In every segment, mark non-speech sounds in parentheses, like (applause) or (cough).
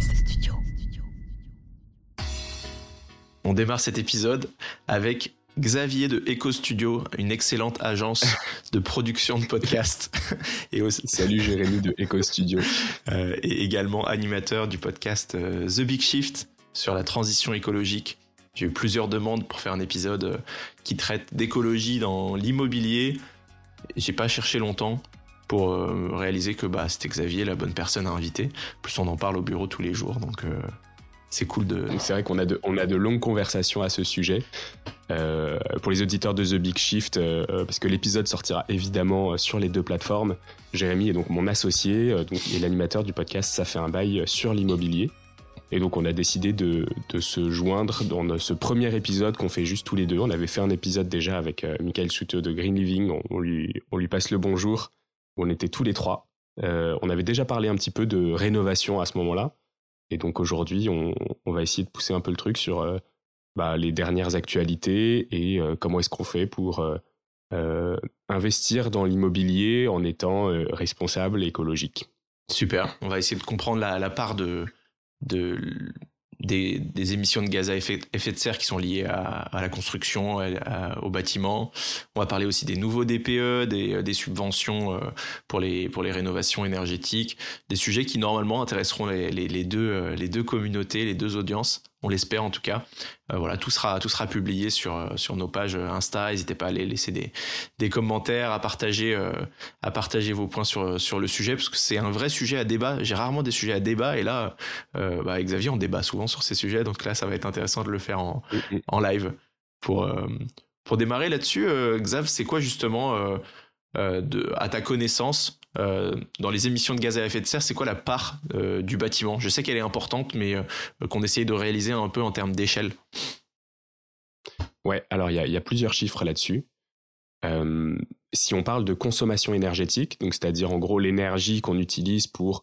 Studio. On démarre cet épisode avec Xavier de Echo Studio, une excellente agence (laughs) de production de podcasts. (laughs) et Salut Jérémy de Echo Studio. Euh, et également animateur du podcast euh, The Big Shift sur la transition écologique. J'ai eu plusieurs demandes pour faire un épisode euh, qui traite d'écologie dans l'immobilier. J'ai pas cherché longtemps pour réaliser que bah, c'était Xavier la bonne personne à inviter. plus, on en parle au bureau tous les jours, donc c'est cool de. C'est vrai qu'on a de, on a de longues conversations à ce sujet. Euh, pour les auditeurs de The Big Shift, euh, euh, parce que l'épisode sortira évidemment sur les deux plateformes. Jérémy est donc mon associé donc, et l'animateur du podcast Ça fait un bail sur l'immobilier. Et donc on a décidé de, de, se joindre dans ce premier épisode qu'on fait juste tous les deux. On avait fait un épisode déjà avec Michael Souteau de Green Living, on, lui, on lui passe le bonjour, on était tous les trois. on avait déjà parlé un petit peu de rénovation à ce moment-là. Et donc aujourd'hui, on, va essayer de pousser un peu le truc sur bah, les dernières actualités et euh, comment est-ce qu'on fait pour euh, euh, investir dans l'immobilier en étant responsable et écologique. Super, on va essayer de comprendre la, part de, des, des, émissions de gaz à effet, effet, de serre qui sont liées à, à la construction, au bâtiment. On va parler aussi des nouveaux DPE, des, des subventions pour les, pour les rénovations énergétiques, des sujets qui normalement intéresseront les, les, deux, les deux communautés, les deux audiences on l'espère en tout cas. Euh, voilà, tout sera tout sera publié sur euh, sur nos pages Insta. N'hésitez pas à aller laisser des des commentaires, à partager euh, à partager vos points sur sur le sujet parce que c'est un vrai sujet à débat. J'ai rarement des sujets à débat et là, bah, avec Xavier, on débat souvent sur ces sujets. Donc là, ça va être intéressant de le faire en mm, mm. en live pour pour démarrer là-dessus. Xav, c'est quoi justement de, à ta connaissance euh, dans les émissions de gaz à effet de serre, c'est quoi la part euh, du bâtiment? Je sais qu'elle est importante, mais euh, qu'on essaye de réaliser un peu en termes d'échelle. Ouais, alors il y, a plusieurs chiffres là-dessus. si on parle de consommation énergétique, donc c'est-à-dire en gros l'énergie qu'on utilise pour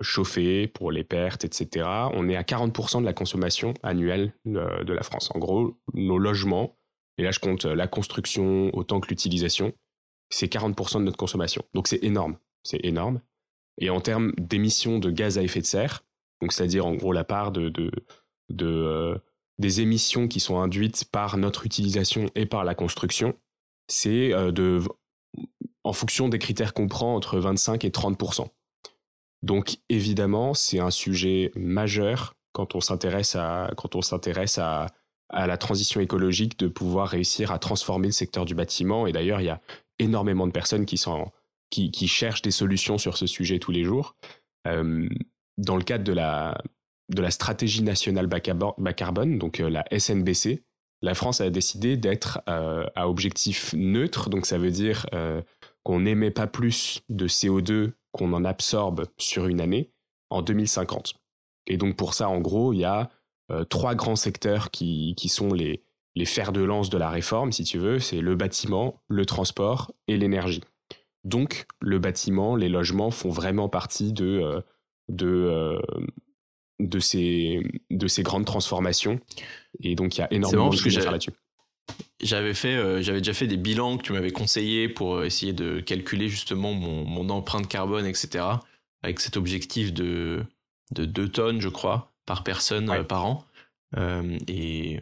chauffer, pour les pertes, etc., on est à 40% de la consommation annuelle de la France. En gros, nos logements, et là je compte la construction autant que l'utilisation, c'est 40% de notre consommation. Donc c'est énorme, c'est énorme. Et en termes d'émissions de gaz à effet de serre, donc c'est-à-dire en gros la part de, de, euh, des émissions qui sont induites par notre utilisation et par la construction, c'est euh, de en fonction des critères qu'on prend entre 25 et 30%. Donc évidemment, c'est un sujet majeur quand on s'intéresse à quand on s'intéresse à, à la transition écologique de pouvoir réussir à transformer le secteur du bâtiment. Et d'ailleurs, il y a énormément de personnes qui, sont, qui, cherchent des solutions sur ce sujet tous les jours. Euh, dans le cadre de la, de la stratégie nationale bas, carbone, donc euh, la SNBC, la France a décidé d'être euh, à objectif neutre, donc ça veut dire qu'on n'émet pas plus de CO2 qu'on en absorbe sur une année en 2050. Et donc pour ça, en gros, il y a trois grands secteurs qui, qui sont les, les fers de lance de la réforme, si tu veux, c'est le bâtiment, le transport et l'énergie. Donc, le bâtiment, les logements font vraiment partie de, euh, de, euh, de, ces, de ces grandes transformations. Et donc, il y a énormément de choses à faire là-dessus. J'avais fait, euh, j'avais déjà fait des bilans que tu m'avais conseillé pour essayer de calculer justement mon, mon, empreinte carbone, etc. Avec cet objectif de, de 2 tonnes, je crois, par personne par an. et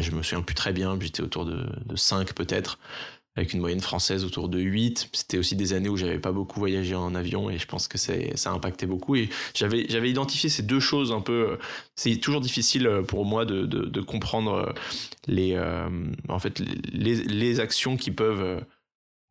je, me souviens plus très bien, j'étais autour de, de 5 peut-être, avec une moyenne française autour de 8. C'était aussi des années où j'avais pas beaucoup voyagé en avion et je pense que ça a impacté beaucoup. Et j'avais, identifié ces deux choses un peu. C'est toujours difficile pour moi de, de, de comprendre les, euh, en fait, les, les actions qui peuvent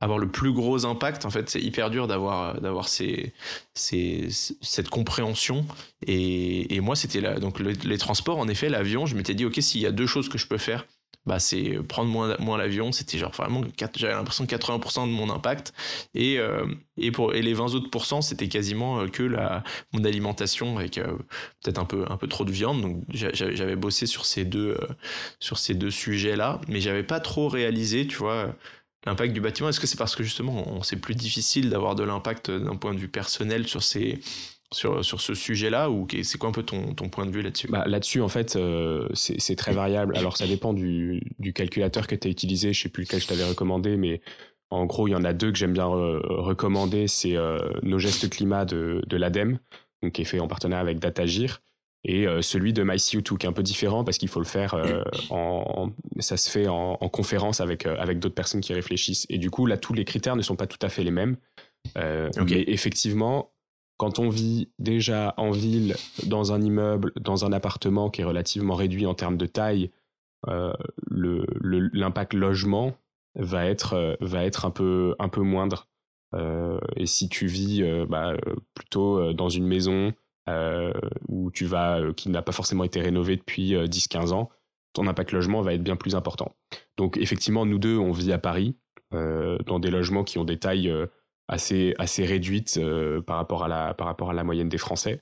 avoir le plus gros impact. En fait, c'est hyper dur d'avoir d'avoir ces, ces, cette compréhension. Et, et moi, c'était. Donc les transports, en effet, l'avion. Je m'étais dit, ok, s'il y a deux choses que je peux faire, bah c'est prendre moins moins l'avion. C'était genre vraiment, j'avais l'impression que 80% de mon impact. Et euh, et pour et les 20 autres pourcents, c'était quasiment euh, que la mon alimentation avec euh, peut-être un peu un peu trop de viande. Donc j'avais bossé sur ces deux sur ces deux sujets là, mais j'avais pas trop réalisé, tu vois l'impact du bâtiment Est-ce que c'est parce que justement c'est plus difficile d'avoir de l'impact d'un point de vue personnel sur ces ce sujet-là ou c'est quoi un peu ton, point de vue là-dessus? Bah, Là-dessus, en fait, euh, c'est très variable. Alors, ça dépend du, calculateur que tu as utilisé. Je sais plus lequel je t'avais recommandé, mais en gros, il y en a deux que j'aime bien recommander. C'est euh, Nos gestes climat de, de l'ADEME. qui est fait en partenariat avec Datagir, et celui de MyCU2 qui est un peu différent parce qu'il faut le faire en, ça se fait en, conférence avec avec d'autres personnes qui réfléchissent. Et du coup là tous les critères ne sont pas tout à fait les mêmes. Mais effectivement quand on vit déjà en ville dans un immeuble dans un appartement qui est relativement réduit en termes de taille l'impact logement va être va être un peu un peu moindre. Et si tu vis bah, plutôt dans une maison euh, où tu vas, euh, qui n'a pas forcément été rénové depuis 10-15 euh, ans, ton impact logement va être bien plus important. Donc effectivement, nous deux, on vit à Paris, dans des logements qui ont des tailles assez, assez réduites par, rapport à la, par rapport à la moyenne des Français.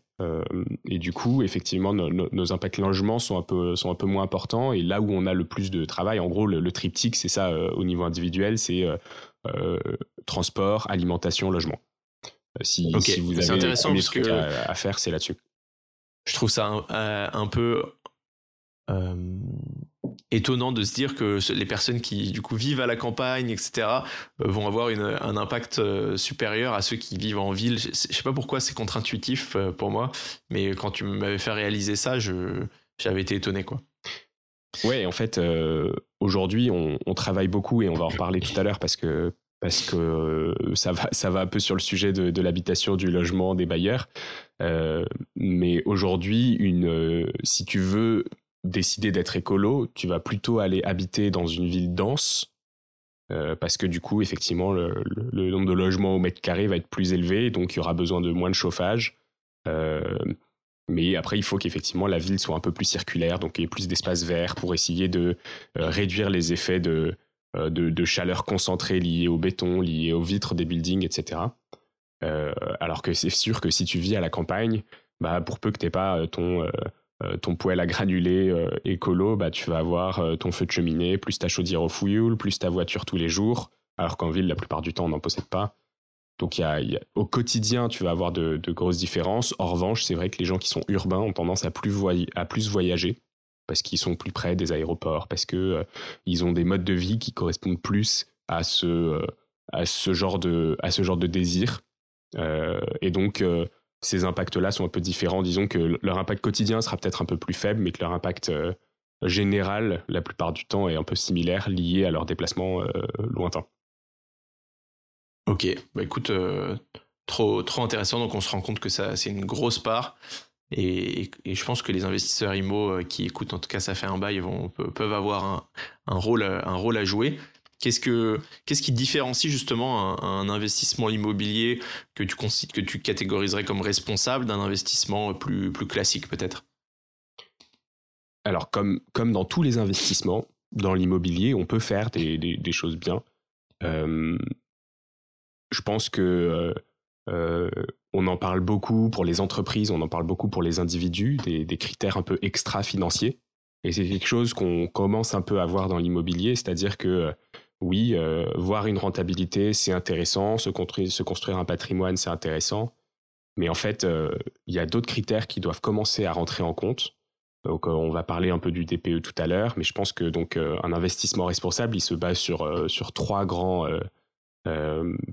et du coup, effectivement, nos impacts logement sont un, peu, sont un peu moins importants. Et là où on a le plus de travail, en gros, le, triptyque, c'est ça au niveau individuel, c'est transport, alimentation, logement. Euh, si, vous avez intéressant parce que à, faire, c'est là-dessus. Je trouve ça un, peu euh, étonnant de se dire que les personnes qui du coup vivent à la campagne, etc., euh, vont avoir un impact supérieur à ceux qui vivent en ville. Je, sais pas pourquoi c'est contre-intuitif pour moi, mais quand tu m'avais fait réaliser ça, j'avais été étonné quoi. Ouais, en fait, aujourd'hui, on, on, travaille beaucoup et on va en reparler tout à l'heure parce que parce que euh, ça va, ça va un peu sur le sujet de, l'habitation, du logement, des bailleurs. Euh, mais aujourd'hui, euh, si tu veux décider d'être écolo, tu vas plutôt aller habiter dans une ville dense, parce que du coup, effectivement, le, nombre de logements au mètre carré va être plus élevé, donc il y aura besoin de moins de chauffage. mais après, il faut qu'effectivement la ville soit un peu plus circulaire, donc il y ait plus d'espace vert pour essayer de réduire les effets de, euh, de, chaleur concentrée liée au béton, liée aux vitres des buildings, etc. Euh, alors que c'est sûr que si tu vis à la campagne, bah, pour peu que tu pas euh, ton, ton poêle à granulés écolo, bah, tu vas avoir ton feu de cheminée, plus ta chaudière au fouilloule, plus ta voiture tous les jours, alors qu'en ville, la plupart du temps, on n'en possède pas. Donc y a, au quotidien, tu vas avoir de, grosses différences. En revanche, c'est vrai que les gens qui sont urbains ont tendance à plus voyager parce qu'ils sont plus près des aéroports, parce que euh, ils ont des modes de vie qui correspondent plus à ce, euh, genre de désir. Euh, et donc, ces impacts-là sont un peu différents. Disons que leur impact quotidien sera peut-être un peu plus faible, mais que leur impact général, la plupart du temps, est un peu similaire, lié à leur déplacement lointain. Ok, bah écoute, trop, trop intéressant. Donc on se rend compte que ça, c'est une grosse part. Et, je pense que les investisseurs IMO euh, qui écoutent, en tout cas, ça fait un bail, vont, peuvent avoir un, rôle, un rôle à jouer. Qu'est-ce, que, qu'est-ce qui différencie justement un, investissement immobilier que tu, que tu catégoriserais comme responsable d'un investissement plus, plus classique peut-être? Alors, comme, comme dans tous les investissements, dans l'immobilier, on peut faire des, des, choses bien. Euh, je pense que euh, on en parle beaucoup pour les entreprises, on en parle beaucoup pour les individus, des, critères un peu extra-financiers. Et c'est quelque chose qu'on commence un peu à voir dans l'immobilier, c'est-à-dire que euh, oui, euh, voir une rentabilité, c'est intéressant, se construire, un patrimoine, c'est intéressant. Mais en fait, euh, il y a d'autres critères qui doivent commencer à rentrer en compte. Donc, on va parler un peu du DPE tout à l'heure, mais je pense que donc un investissement responsable, il se base sur, sur trois grands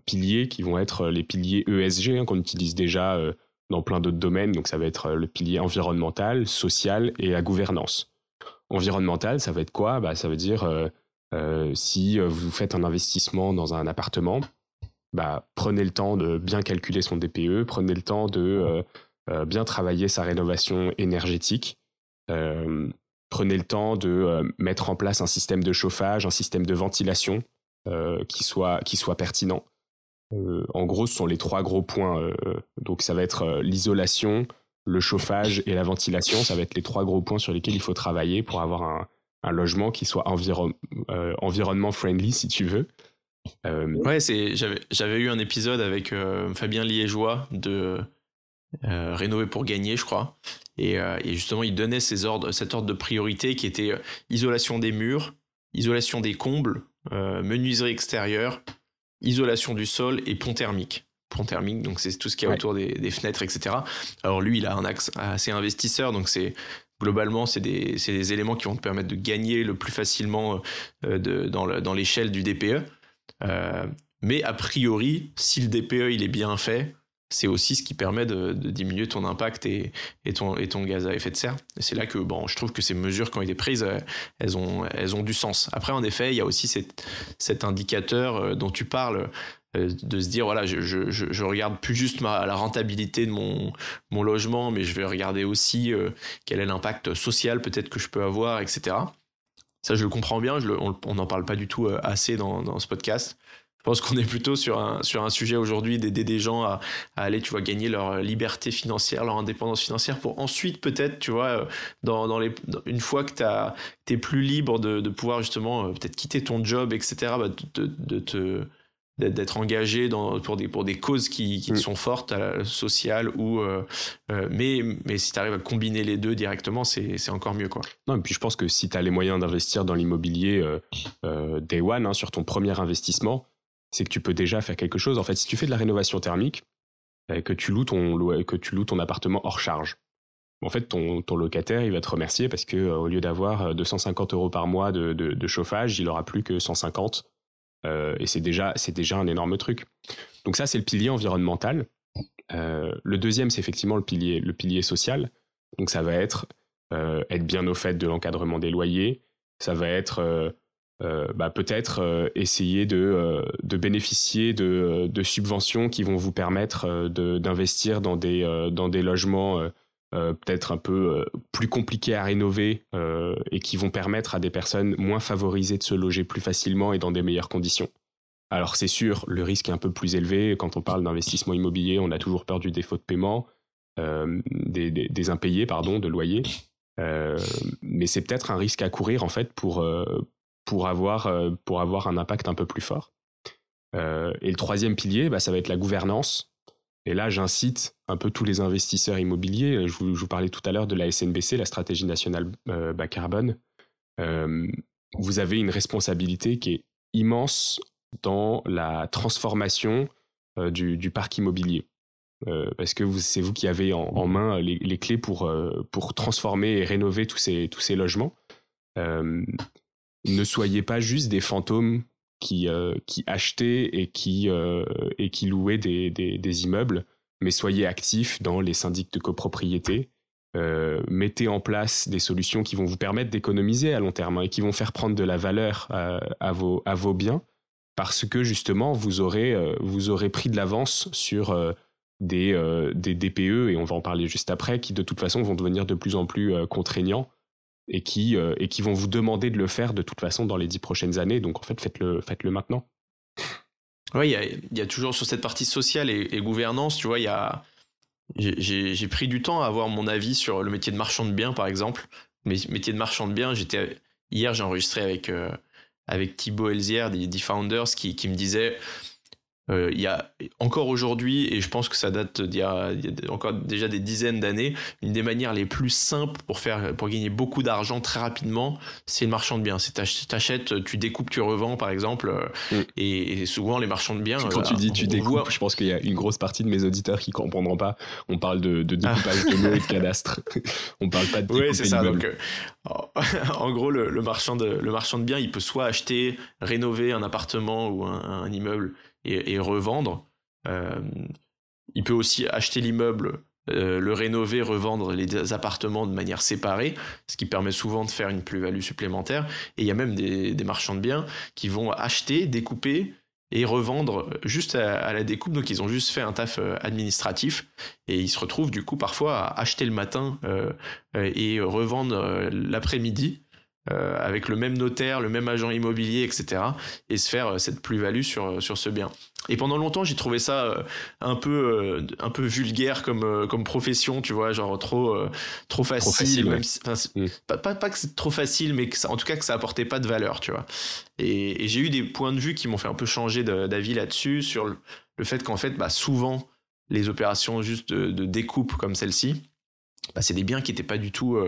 piliers qui vont être les piliers ESG hein, qu'on utilise déjà euh, dans plein d'autres domaines. Donc ça va être euh, le pilier environnemental, social et la gouvernance. Environnemental, ça va être quoi? Bah, Ça veut dire si vous faites un investissement dans un appartement, bah, prenez le temps de bien calculer son DPE, prenez le temps de bien travailler sa rénovation énergétique. prenez le temps de mettre en place un système de chauffage, un système de ventilation, euh, qui, soit, qui soit pertinent. Euh, en gros, ce sont les trois gros points. Euh, donc, ça va être l'isolation, le chauffage et la ventilation. Ça va être les trois gros points sur lesquels il faut travailler pour avoir un, logement qui soit environnement friendly, si tu veux. Ouais, c'est j'avais eu un épisode avec Fabien Liégeois de Rénover pour gagner, je crois. Et, justement, il donnait ces ordres, cet ordre de priorité qui était isolation des murs, isolation des combles, euh, menuiserie extérieure, isolation du sol et pont thermique. Pont thermique, donc c'est tout ce qui est autour des, fenêtres, etc. Alors lui, il a un axe assez investisseur, donc c'est globalement, c'est des, éléments qui vont te permettre de gagner le plus facilement euh, dans l'échelle du DPE. Euh, mais a priori, si le DPE il est bien fait, c'est aussi ce qui permet de, diminuer ton impact et, ton, gaz à effet de serre. Et c'est là que bon, je trouve que ces mesures, quand ont été prises, elles ont, elles ont du sens. Après, en effet, il y a aussi cet indicateur dont tu parles euh, de se dire voilà je, regarde plus juste la rentabilité de mon, logement mais je vais regarder aussi euh, quel est l'impact social peut-être que je peux avoir etc ça je le comprends bien on n'en parle pas du tout euh, assez dans, dans, ce podcast pense qu'on est plutôt sur un, sur un sujet aujourd'hui d'aider des gens à, à, aller tu vois gagner leur liberté financière leur indépendance financière pour ensuite peut-être tu vois dans, dans les une fois que tu es plus libre de, de pouvoir justement peut-être quitter ton job etc bah, de, de te d'être engagé dans, pour, des, pour des causes qui, qui mm. sont fortes, euh, sociales, ou, euh, euh, mais, mais si tu arrives à combiner les deux directement, c'est encore mieux. Quoi. Non, et puis je pense que si tu as les moyens d'investir dans l'immobilier day one, hein, sur ton premier investissement, c'est que tu peux déjà faire quelque chose. En fait, si tu fais de la rénovation thermique, que tu loues ton, que tu loues ton appartement hors charge, en fait, ton, ton locataire, il va te remercier parce que au lieu d'avoir 250 euros par mois de, de, chauffage, il aura plus que 150 euh, et c'est déjà, déjà un énorme truc. Donc ça, c'est le pilier environnemental. Euh, le deuxième, c'est effectivement le pilier, le pilier social. Donc ça va être euh, être bien au fait de l'encadrement des loyers. Ça va être bah, peut-être essayer de, de bénéficier de, subventions qui vont vous permettre d'investir dans des, logements euh, peut-être un peu euh, plus compliqués à rénover euh, et qui vont permettre à des personnes moins favorisées de se loger plus facilement et dans des meilleures conditions. Alors c'est sûr, le risque est un peu plus élevé. Quand on parle d'investissement immobilier, on a toujours peur du défaut de paiement, des, des, impayés, pardon, de loyer. mais c'est peut-être un risque à courir en fait pour, pour, avoir, pour avoir un impact un peu plus fort. et le troisième pilier, bah, ça va être la gouvernance. Et là, j'incite un peu tous les investisseurs immobiliers. Je vous, parlais tout à l'heure de la SNBC, la stratégie nationale euh, bas carbone. Euh, vous avez une responsabilité qui est immense dans la transformation euh, du, parc immobilier. parce que c'est vous qui avez en, main les, clés pour, pour transformer et rénover tous ces, tous ces logements. Ne soyez pas juste des fantômes qui, euh, achetaient et qui, euh, louaient des, immeubles, mais soyez actifs dans les syndics de copropriété. Euh, mettez en place des solutions qui vont vous permettre d'économiser à long terme hein, et qui vont faire prendre de la valeur à, vos, biens parce que justement vous aurez, vous aurez pris de l'avance sur des, des DPE et on va en parler juste après qui de toute façon vont devenir de plus en plus contraignants et qui, euh, et qui vont vous demander de le faire de toute façon dans les dix prochaines années. Donc en fait, faites-le faites -le maintenant. Oui, il y, a, toujours sur cette partie sociale et, gouvernance, tu vois, il y a. J'ai pris du temps à avoir mon avis sur le métier de marchand de biens, par exemple. Mais métier de marchand de biens, j'étais hier, j'ai enregistré avec euh, avec Thibaut Elzière des, Founders qui, qui me disait euh, il y a encore aujourd'hui, et je pense que ça date d'il y, a encore déjà des dizaines d'années, une des manières les plus simples pour faire, pour gagner beaucoup d'argent très rapidement, c'est le marchand de biens. C'est t'achètes, tu découpes, tu revends, par exemple, euh, mm. et, souvent les marchands de biens. Quand tu dis tu découpes, je pense qu'il y a une grosse partie de mes auditeurs qui comprendront pas. On parle de, de découpage de mots et de cadastre. (laughs) On parle pas de Oui, c'est ça. Donc, euh, en (laughs) gros, le, marchand de, le marchand de biens, il peut soit acheter, rénover un appartement ou un immeuble et, revendre. Euh, il peut aussi acheter l'immeuble, euh, le rénover, revendre les appartements de manière séparée, ce qui permet souvent de faire une plus-value supplémentaire. Et il y a même des, marchands de biens qui vont acheter, découper et revendre juste à, la découpe. Donc ils ont juste fait un taf euh, administratif et ils se retrouvent du coup parfois à acheter le matin et revendre l'après-midi euh, avec le même notaire, le même agent immobilier, etc. et se faire euh, cette plus-value sur, euh, sur ce bien. Et pendant longtemps, j'ai trouvé ça un peu un peu vulgaire comme comme profession, tu vois, genre trop trop facile, mm. pas, pas, que c'est trop facile, mais que ça, en tout cas que ça apportait pas de valeur, tu vois. Et, j'ai eu des points de vue qui m'ont fait un peu changer d'avis là-dessus sur le, fait qu'en fait, bah, souvent les opérations juste de, découpe comme celle-ci, bah, c'est des biens qui n'étaient pas du tout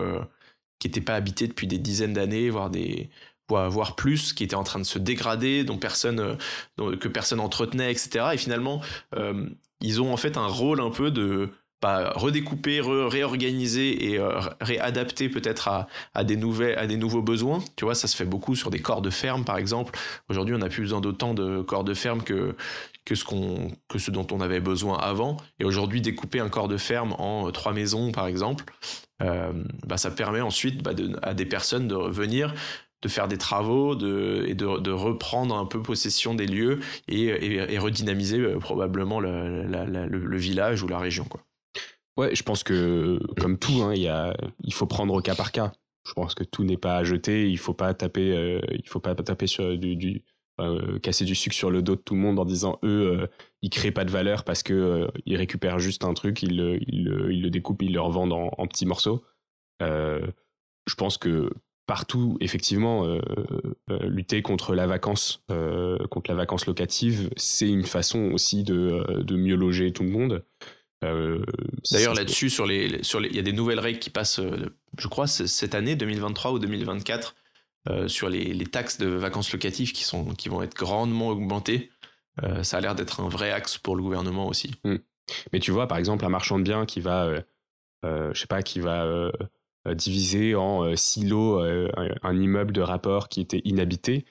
qui n'étaient pas habités depuis des dizaines d'années, voire des voire plus, qui étaient en train de se dégrader, dont personne, euh, que personne entretenait, etc. Et finalement, euh, ils ont en fait un rôle un peu de bah, redécouper, réorganiser et euh, réadapter peut-être à, à, des à des nouveaux besoins. Tu vois, ça se fait beaucoup sur des corps de ferme, par exemple. Aujourd'hui, on n'a plus besoin d'autant de corps de ferme que que ce, qu'on, que ce dont on avait besoin avant. Et aujourd'hui, découper un corps de ferme en euh, trois maisons, par exemple, euh, bah, ça permet ensuite bah, à des personnes de revenir de faire des travaux de, et de, de, reprendre un peu possession des lieux et, et, redynamiser euh, probablement le, le, village ou la région. Quoi. Ouais, je pense que comme tout, hein, y a, il faut prendre cas par cas. Je pense que tout n'est pas à jeter. Il faut faut pas taper sur du euh, casser du sucre sur le dos de tout le monde en disant eux, ils créent pas de valeur parce que ils récupèrent juste un truc, ils le, ils le, ils le découpent, ils le revendent en, en petits morceaux. je pense que partout, effectivement, euh, euh, lutter contre la vacance, euh, contre la vacance locative, c'est une façon aussi de, mieux loger tout le monde. D'ailleurs, là-dessus, sur les, sur les, il y a des nouvelles règles qui passent, je crois, cette année, 2023 ou 2024, sur les, taxes de vacances locatives qui, sont, qui vont être grandement augmentées. ça a l'air d'être un vrai axe pour le gouvernement aussi. Hmm. Mais tu vois, par exemple, un marchand de biens qui va, je sais pas, qui va euh, diviser en euh, silos euh, un, immeuble de rapport qui était inhabité,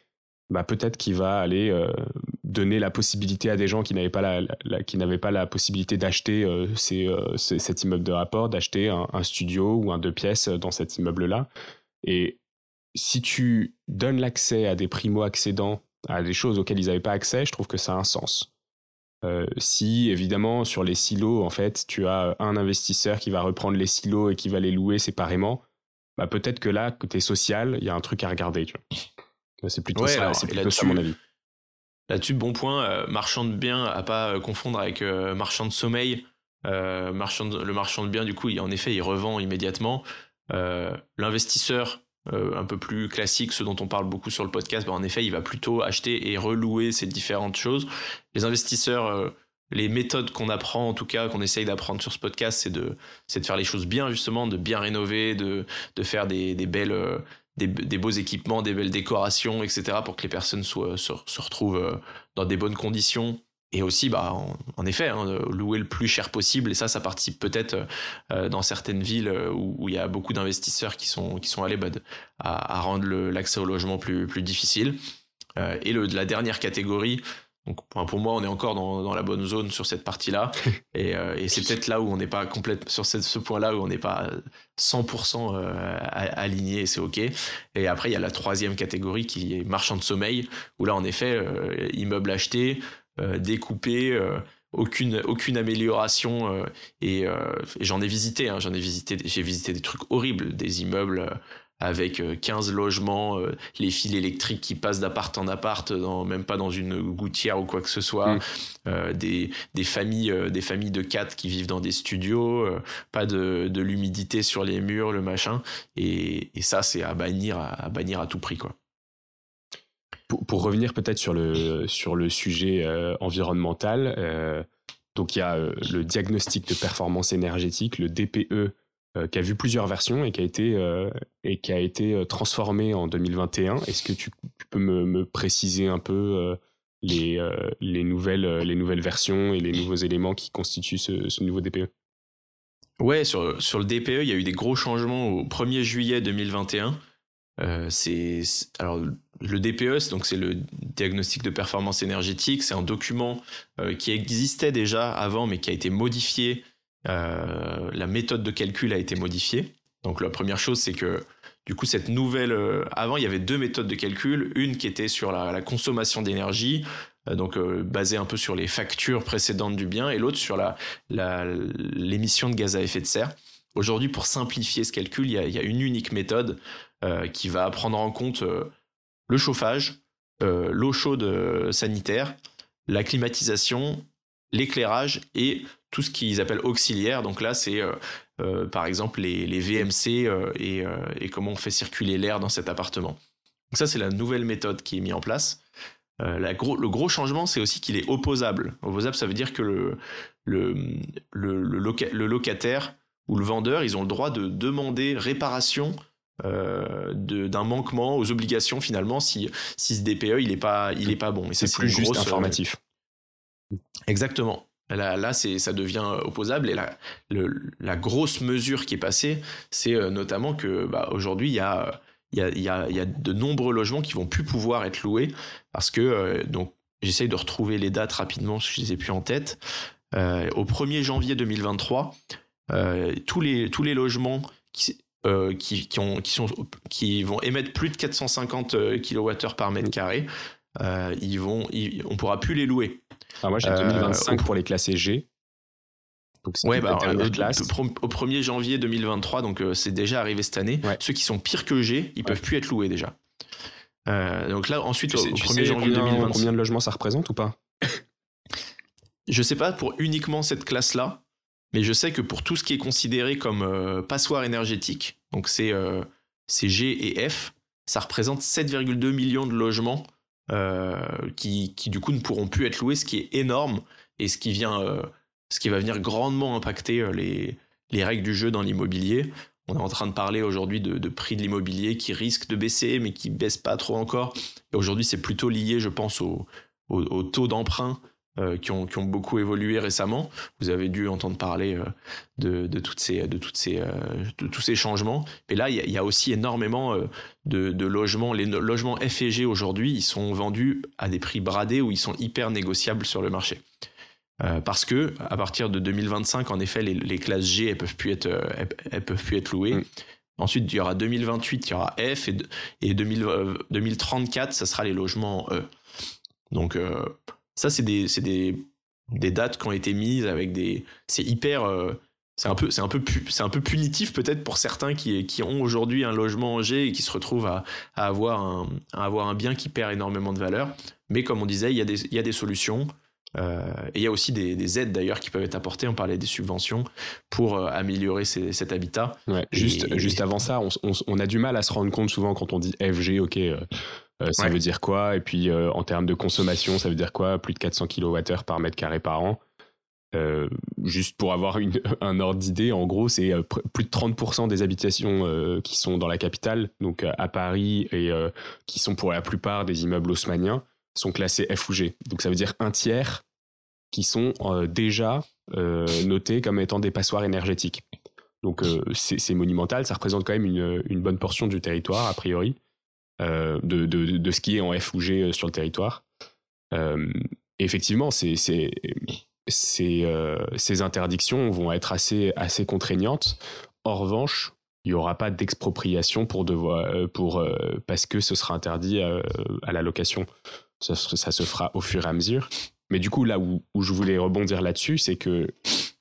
bah peut-être qu'il va aller donner la possibilité à des gens qui n'avaient pas la, qui n'avaient pas la possibilité d'acheter cet immeuble de rapport, d'acheter un, studio ou un deux pièces dans cet immeuble-là. Et si tu donnes l'accès à des primo-accédants à des choses auxquelles ils n'avaient pas accès, je trouve que ça a un sens. Euh, si évidemment sur les silos, en fait, tu as un investisseur qui va reprendre les silos et qui va les louer séparément, bah peut-être que là, côté social, il y a un truc à regarder. Tu vois. C'est plutôt ça, c'est plutôt ça mon avis. Là-dessus, bon point, euh, marchand de biens à pas euh, confondre avec marchand de sommeil. marchand le marchand de biens, du coup, il, en effet, il revend immédiatement. L'investisseur, euh, un peu plus classique, ce dont on parle beaucoup sur le podcast, bah, en effet, il va plutôt acheter et relouer ces différentes choses. Les investisseurs, euh, les méthodes qu'on apprend, en tout cas, qu'on essaye d'apprendre sur ce podcast, c'est de, c'est de faire les choses bien, justement, de bien rénover, de, de faire des, des belles, euh, des, des, beaux équipements, des belles décorations, etc., pour que les personnes soient, se, se retrouvent dans des bonnes conditions et aussi, bah, en, effet, hein, louer le plus cher possible. Et ça, ça participe peut-être euh, dans certaines villes euh, où, il y a beaucoup d'investisseurs qui sont, qui sont allés bah, à, à, rendre l'accès au logement plus, plus difficile. Euh, et le, la dernière catégorie, donc pour moi, on est encore dans, dans la bonne zone sur cette partie-là. (laughs) et, euh, et c'est peut-être là où on n'est pas complètement sur ce, ce point-là où on n'est pas 100% euh, aligné. C'est ok. Et après, il y a la troisième catégorie qui est marchand de sommeil, où là, en effet, immeuble acheté, euh, découpé, euh, aucune aucune amélioration euh, et, j'en ai visité hein, j'en ai visité j'ai visité des trucs horribles des immeubles avec 15 logements, les fils électriques qui passent d'appart en appart, dans, même pas dans une gouttière ou quoi que ce soit, mm. des, des, familles, des familles de quatre qui vivent dans des studios, pas de, de l'humidité sur les murs, le machin, et, et ça c'est à bannir à, à, bannir à tout prix quoi. Pour, revenir peut-être sur le, sur le sujet euh, environnemental, euh, donc il y a euh, le diagnostic de performance énergétique, le DPE, qui a vu plusieurs versions et qui a été, et qui a été transformé en 2021. Est-ce que tu, peux me, préciser un peu les, les, nouvelles, les nouvelles versions et les nouveaux éléments qui constituent ce, ce nouveau DPE Ouais, sur, sur le DPE, il y a eu des gros changements au 1er juillet 2021. c'est alors le DPE, donc c'est le diagnostic de performance énergétique, c'est un document euh, qui existait déjà avant, mais qui a été modifié. Euh, la méthode de calcul a été modifiée. Donc la première chose, c'est que du coup cette nouvelle, euh, avant il y avait deux méthodes de calcul, une qui était sur la, consommation d'énergie, donc basée un peu sur les factures précédentes du bien, et l'autre sur la l'émission de gaz à effet de serre. Aujourd'hui, pour simplifier ce calcul, il y a une unique méthode qui va prendre en compte le chauffage, euh, l'eau chaude euh, sanitaire, la climatisation, l'éclairage et tout ce qu'ils appellent auxiliaire. Donc là, c'est euh, par exemple les, VMC et, comment on fait circuler l'air dans cet appartement. Donc ça, c'est la nouvelle méthode qui est mise en place. le gros changement, c'est aussi qu'il est opposable. Opposable, ça veut dire que le, locataire ou le vendeur, ils ont le droit de demander réparation euh, d'un manquement aux obligations finalement si, si ce DPE il est pas il est pas bon. C'est plus juste euh, informatif. Exactement. Là, là ça devient opposable. Et la, la grosse mesure qui est passée, c'est euh, notamment que bah, aujourd'hui, il y a, y, a, y, a, y a de nombreux logements qui vont plus pouvoir être loués parce que donc j'essaye de retrouver les dates rapidement parce que je les ai plus en tête. au 1er janvier 2023, tous les tous les logements qui qui, qui, ont, qui, sont, qui vont émettre plus de 450 kWh par mètre carré, ils vont, ils, on pourra plus les louer. Ah, moi j'ai 2025 pour les classes G ouais, bah, euh, au 1er janvier 2023, donc euh, c'est déjà arrivé cette année. Ceux qui sont pires que G, ils peuvent plus être loués déjà. Euh, donc là, ensuite, au, 1er janvier combien, 2023. Combien de logements ça représente ou pas? Je sais pas pour uniquement cette classe-là, mais je sais que pour tout ce qui est considéré comme passoire énergétique, donc c'est G et F, ça représente 7,2 millions de logements qui, qui, du coup ne pourront plus être loués, ce qui est énorme et ce qui vient ce qui va venir grandement impacter euh, les, les règles du jeu dans l'immobilier. On est en train de parler aujourd'hui de, prix de l'immobilier qui risque de baisser, mais qui baisse pas trop encore. Et aujourd'hui, c'est plutôt lié, je pense, au, au, taux d'emprunt euh, qui, ont, qui, ont, beaucoup évolué récemment. Vous avez dû entendre parler euh, de, de, toutes ces, de, toutes ces, de tous ces changements. Mais là, il y, y, a aussi énormément de, de, logements. Les logements F et G aujourd'hui, ils sont vendus à des prix bradés ou ils sont hyper négociables sur le marché. Euh, parce que à partir de 2025, en effet, les, classes G elles peuvent plus être, euh, elles, peuvent plus être louées. Ensuite, il y aura 2028, il y aura F et, et 2034, euh, ça sera les logements E. Donc ça, c'est des, des, des, dates qui ont été mises avec des, c'est hyper, c'est un peu, c'est un peu, c'est un peu punitif peut-être pour certains qui, qui ont aujourd'hui un logement en G et qui se retrouvent à, à avoir un, à avoir un bien qui perd énormément de valeur. Mais comme on disait, il y a des, il y a des solutions. Euh, et il y a aussi des, aides d'ailleurs qui peuvent être apportées. On parlait des subventions pour euh, améliorer cet habitat. juste, juste avant ça, on, a du mal à se rendre compte souvent quand on dit FG, ok, euh, ça veut dire quoi? Et puis en termes de consommation, ça veut dire quoi? Plus de 400 kWh par mètre carré par an. juste pour avoir une, (laughs) un ordre d'idée, en gros, c'est plus de 30% des habitations qui sont dans la capitale, donc à Paris, et qui sont pour la plupart des immeubles haussmanniens sont classés F ou G. Donc ça veut dire un tiers qui sont euh, déjà euh, notés comme étant des passoires énergétiques. Donc euh, c'est monumental, ça représente quand même une, bonne portion du territoire, a priori, de, de, ce qui est en F ou G sur le territoire. effectivement, ces, interdictions vont être assez, assez contraignantes. En revanche, il n'y aura pas d'expropriation pour parce que ce sera interdit à la location ça, se fera au fur et à mesure. Mais du coup, là où, je voulais rebondir là-dessus, c'est que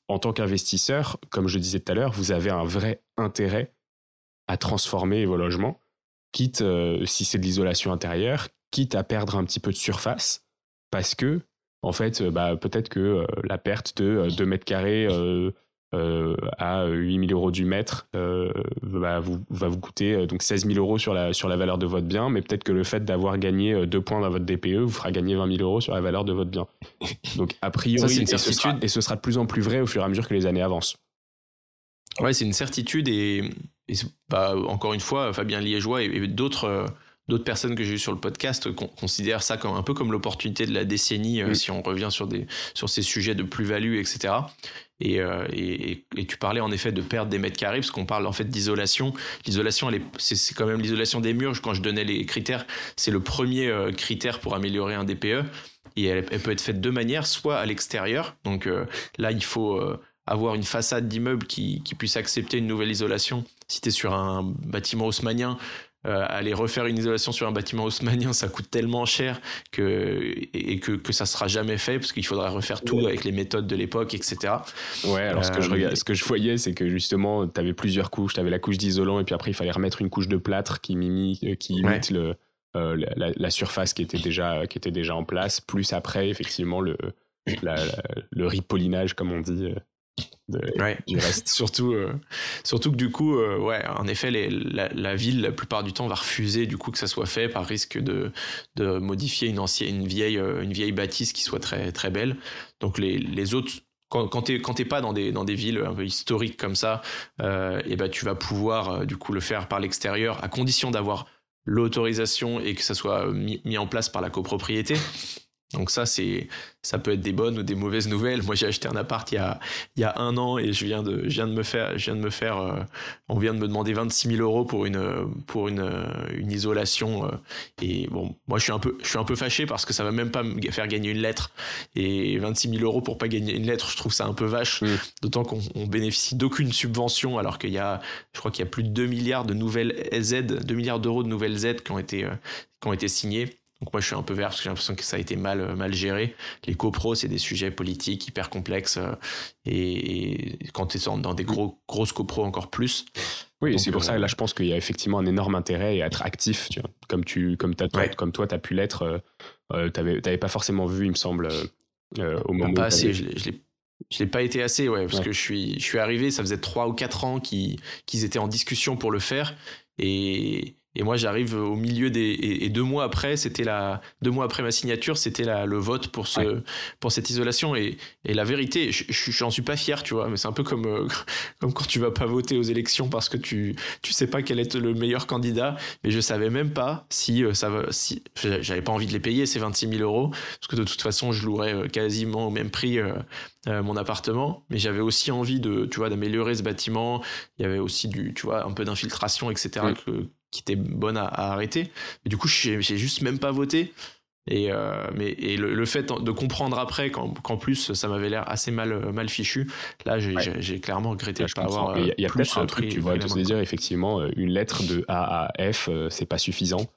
en tant qu'investisseur, comme je disais tout à l'heure, vous avez un vrai intérêt à transformer vos logements, quitte, euh, si c'est de l'isolation intérieure, quitte à perdre un petit peu de surface, parce que, en fait, euh, bah, peut-être que euh, la perte de 2 mètres carrés à 8000 euros du mètre va, vous, va vous coûter donc 16 000 euros sur la, sur la valeur de votre bien, mais peut-être que le fait d'avoir gagné deux points dans votre DPE vous fera gagner 20 000 euros sur la valeur de votre bien. (laughs) Donc a priori, et, ce sera, et, ce sera, de plus en plus vrai au fur et à mesure que les années avancent. Ouais, c'est une certitude et, bah, encore une fois, Fabien Liégeois et, d'autres d'autres personnes que j'ai eues sur le podcast considèrent ça comme un peu comme l'opportunité de la décennie si on revient sur des sur ces sujets de plus-value etc euh, et, et, tu parlais en effet de perdre des mètres carrés, parce qu'on parle en fait d'isolation. L'isolation, c'est quand même l'isolation des murs. Quand je donnais les critères, c'est le premier euh, critère pour améliorer un DPE. Et elle, peut être faite de deux manières, soit à l'extérieur. Donc euh, là, il faut avoir une façade d'immeuble qui, qui, puisse accepter une nouvelle isolation. Si tu es sur un bâtiment haussmanien, euh, aller refaire une isolation sur un bâtiment haussmanien, ça coûte tellement cher que et que que ça sera jamais fait parce qu'il faudra refaire tout avec les méthodes de l'époque, etc. Ouais. Alors ce que je euh, ce que je voyais, c'est que justement, tu avais plusieurs couches. Tu avais la couche d'isolant et puis après il fallait remettre une couche de plâtre qui mimite, euh, qui imite le la, surface qui était déjà qui était déjà en place. Plus après, effectivement, le le ripollinage, comme on dit, ouais. (laughs) Surtout, euh, surtout que du coup, euh, ouais, en effet, les, la, ville, la plupart du temps, va refuser du coup que ça soit fait par risque de, de modifier une ancienne, une vieille, euh, une vieille bâtisse qui soit très, très belle. Donc les, les autres quand, quand t'es quand pas dans des dans des villes un peu historiques comme ça, et ben tu vas pouvoir du coup le faire par l'extérieur à condition d'avoir l'autorisation et que ça soit mis, mis, en place par la copropriété. Donc ça, c'est, ça peut être des bonnes ou des mauvaises nouvelles. Moi, j'ai acheté un appart il y a, il y a un an et je viens de, je viens de me faire, je viens de me faire, euh, on vient de me demander 26 000 euros pour une, pour une, une isolation. Euh, et bon, moi, je suis un peu, je suis un peu fâché parce que ça va même pas me faire gagner une lettre. Et 26 000 euros pour pas gagner une lettre, je trouve ça un peu vache. D'autant qu'on on bénéficie d'aucune subvention alors qu'il y a, je crois qu'il y a plus de 2 milliards de nouvelles Z, 2 milliards d'euros de nouvelles aides qui ont été, euh, qui ont été signées. Donc moi je suis un peu vert parce que j'ai l'impression que ça a été mal euh, mal géré. Les copros c'est des sujets politiques hyper complexes euh, et, quand tu es dans des gros grosses copros encore plus. Oui, c'est pour ça euh, là je pense qu'il y a effectivement un énorme intérêt à être actif, tu vois. Comme tu comme comme toi tu as pu l'être euh, t'avais pas forcément vu il me semble au moment pas assez, je l'ai je l'ai pas été assez, ouais, parce que je suis, je suis arrivé, ça faisait trois ou quatre ans qu'ils étaient en discussion pour le faire, et, et moi, j'arrive au milieu des et, deux mois après, c'était la deux mois après ma signature, c'était le vote pour ce pour cette isolation. Et, et la vérité, je j'en suis pas fier, tu vois, mais c'est un peu comme euh, (laughs) comme quand tu vas pas voter aux élections parce que tu tu sais pas quel est le meilleur candidat, mais je savais même pas si euh, ça va si j'avais pas envie de les payer ces 26 000 euros. Parce que de toute façon, je louerais euh, quasiment au même prix mon appartement, mais j'avais aussi envie de tu vois d'améliorer ce bâtiment. Il y avait aussi du tu vois un peu d'infiltration, etc. Que, qui était bonne à, arrêter. Mais du coup, j'ai juste même pas voté. Et, euh, mais, et le, fait de comprendre après qu'en plus ça m'avait l'air assez mal, mal fichu, là j'ai clairement regretté de pas avoir. Il y a, plus un truc, tu vois, te dire effectivement, euh, une lettre de A à F, euh, c'est pas suffisant.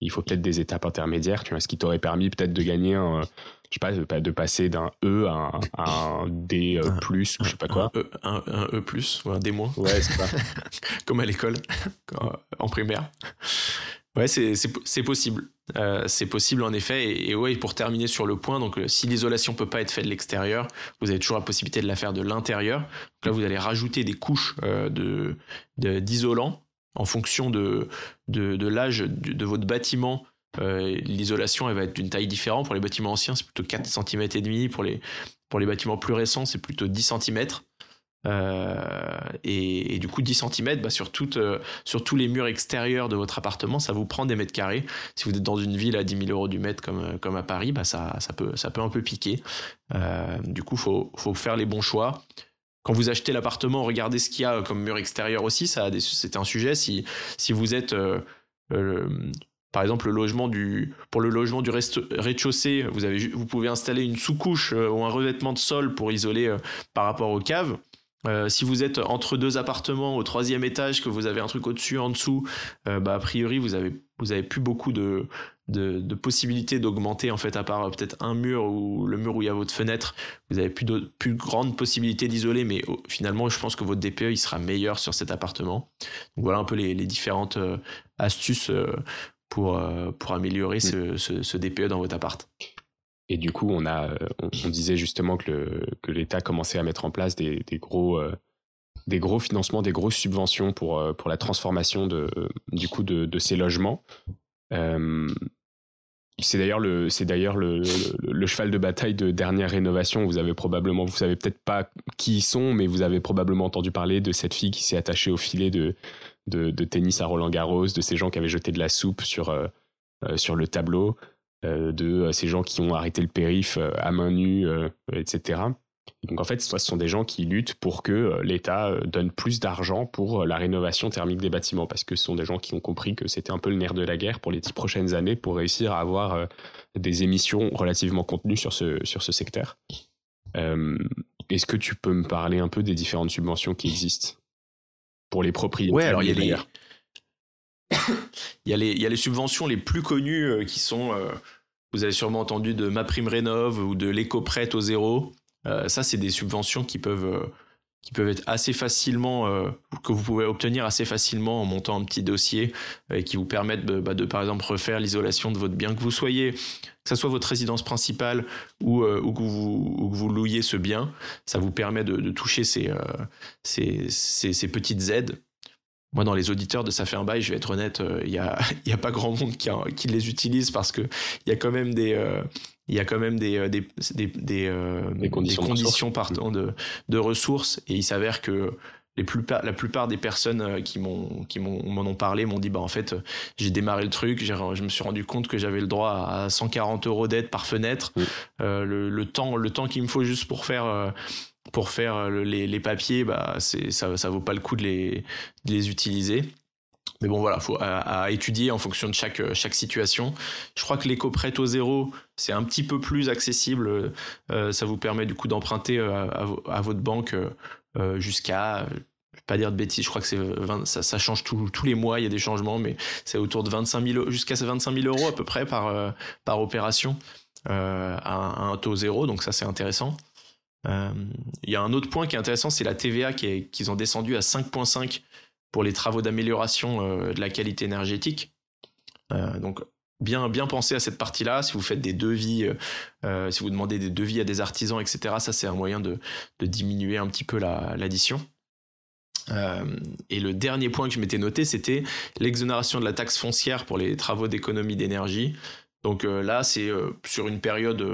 Il faut peut-être des étapes intermédiaires, tu vois, ce qui t'aurait permis peut-être de gagner un, je sais pas, de passer d'un E à un, D plus, ou je sais pas quoi. Un, e, un, E plus, ou un D moins. Ouais, c'est ça. (laughs) Comme à l'école, en primaire. Ouais, c'est possible. Euh, c'est possible en effet. Et, ouais, pour terminer sur le point, donc euh, si l'isolation peut pas être faite de l'extérieur, vous avez toujours la possibilité de la faire de l'intérieur. Donc là, vous allez rajouter des couches euh, de d'isolant en fonction de, de, de l'âge de votre bâtiment euh, l'isolation, elle va être d'une taille différente. Pour les bâtiments anciens, c'est plutôt 4 cm et demi. Pour les, pour les bâtiments plus récents, c'est plutôt 10 cm. Euh, et, du coup, 10 cm bah, sur, euh, sur tous les murs extérieurs de votre appartement, ça vous prend des mètres carrés. Si vous êtes dans une ville à 10 000 euros du mètre comme, comme à Paris, bah, ça, ça, peut, ça peut un peu piquer. du coup, il faut, faut faire les bons choix quand vous achetez l'appartement, regardez ce qu'il y a comme mur extérieur aussi. Ça, c'est un sujet. Si, si vous êtes par exemple, le logement du, pour le logement du rez-de-chaussée, vous, vous pouvez installer une sous-couche euh, ou un revêtement de sol pour isoler euh, par rapport aux caves. Euh, si vous êtes entre deux appartements au troisième étage, que vous avez un truc au-dessus, en dessous, bah, a priori, vous avez, vous avez plus beaucoup de, de, possibilités d'augmenter, en fait, à part peut-être un mur ou le mur où il y a votre fenêtre. Vous avez plus de plus grande possibilité d'isoler, mais finalement, je pense que votre DPE, il sera meilleur sur cet appartement. Voilà un peu les, les différentes astuces pour, euh, pour améliorer ce, ce, DPE dans votre appart. Et du coup, on, a, on, disait justement que, que l'État commençait à mettre en place des, des gros, euh, des gros financements, des grosses subventions pour, euh, pour la transformation de, du coup de, de ces logements. c'est d'ailleurs le c'est d'ailleurs le, le, cheval de bataille de dernière rénovation. Vous avez probablement vous savez peut-être pas qui ils sont, mais vous avez probablement entendu parler de cette fille qui s'est attachée au filet de de, tennis à Roland Garros, de ces gens qui avaient jeté de la soupe sur, euh, euh, sur le tableau, euh, de ces gens qui ont arrêté le périph à main nue, etc. Donc en fait, ce sont des gens qui luttent pour que l'État donne plus d'argent pour la rénovation thermique des bâtiments, parce que ce sont des gens qui ont compris que c'était un peu le nerf de la guerre pour les dix prochaines années pour réussir à avoir des émissions relativement contenues sur ce, sur ce secteur. Est-ce que tu peux me parler un peu des différentes subventions qui existent? Pour les propriétaires. Ouais, alors il y a les. (coughs) il, y a les, il y a les subventions les plus connues euh, qui sont, euh, vous avez sûrement entendu de Ma Prime Rénov ou de l'éco-prêt au zéro. Euh, ça, c'est des subventions qui peuvent, qui peuvent être assez facilement, que vous pouvez obtenir assez facilement en montant un petit dossier et qui vous permettent de, bah, par exemple, refaire l'isolation de votre bien, que vous soyez, que ce soit votre résidence principale ou, ou, que, vous, louiez ce bien. Ça vous permet de, toucher ces, ces, ces, petites aides moi, dans les auditeurs de Ça fait un bail, je vais être honnête, il euh, n'y a, (laughs) y a pas grand monde qui, qui les utilise parce que il y a quand même des, euh, il y a quand même des, euh, des, des, des, des conditions, conditions partant de, de ressources. Et il s'avère que les plus, la plupart des personnes qui m'ont qui m'en ont parlé m'ont dit bah en fait j'ai démarré le truc je me suis rendu compte que j'avais le droit à 140 euros d'aide par fenêtre. Le, le, temps le temps qu'il me faut juste pour faire pour faire les, les papiers bah c'est ça ça vaut pas le coup de les de les utiliser mais bon, voilà, faut à, étudier en fonction de chaque, chaque situation. Je crois que l'éco-prêt au zéro, c'est un petit peu plus accessible. Euh, ça vous permet du coup d'emprunter euh, à, votre banque euh, jusqu'à, je vais pas dire de bêtises, je crois que ça, change tous les mois, il y a des changements, mais c'est autour de 25 000, jusqu'à 25 000 euros à peu près par, par opération à, un taux zéro, donc ça c'est intéressant. Il y a un autre point qui est intéressant, c'est la TVA qu'ils ont descendu à 5,5 pour les travaux d'amélioration euh, de la qualité énergétique. Euh, donc bien bien penser à cette partie-là. Si vous faites des devis, euh, si vous demandez des devis à des artisans, etc. Ça c'est un moyen de, diminuer un petit peu l'addition. et le dernier point que je m'étais noté, c'était l'exonération de la taxe foncière pour les travaux d'économie d'énergie. Donc là, c'est sur une période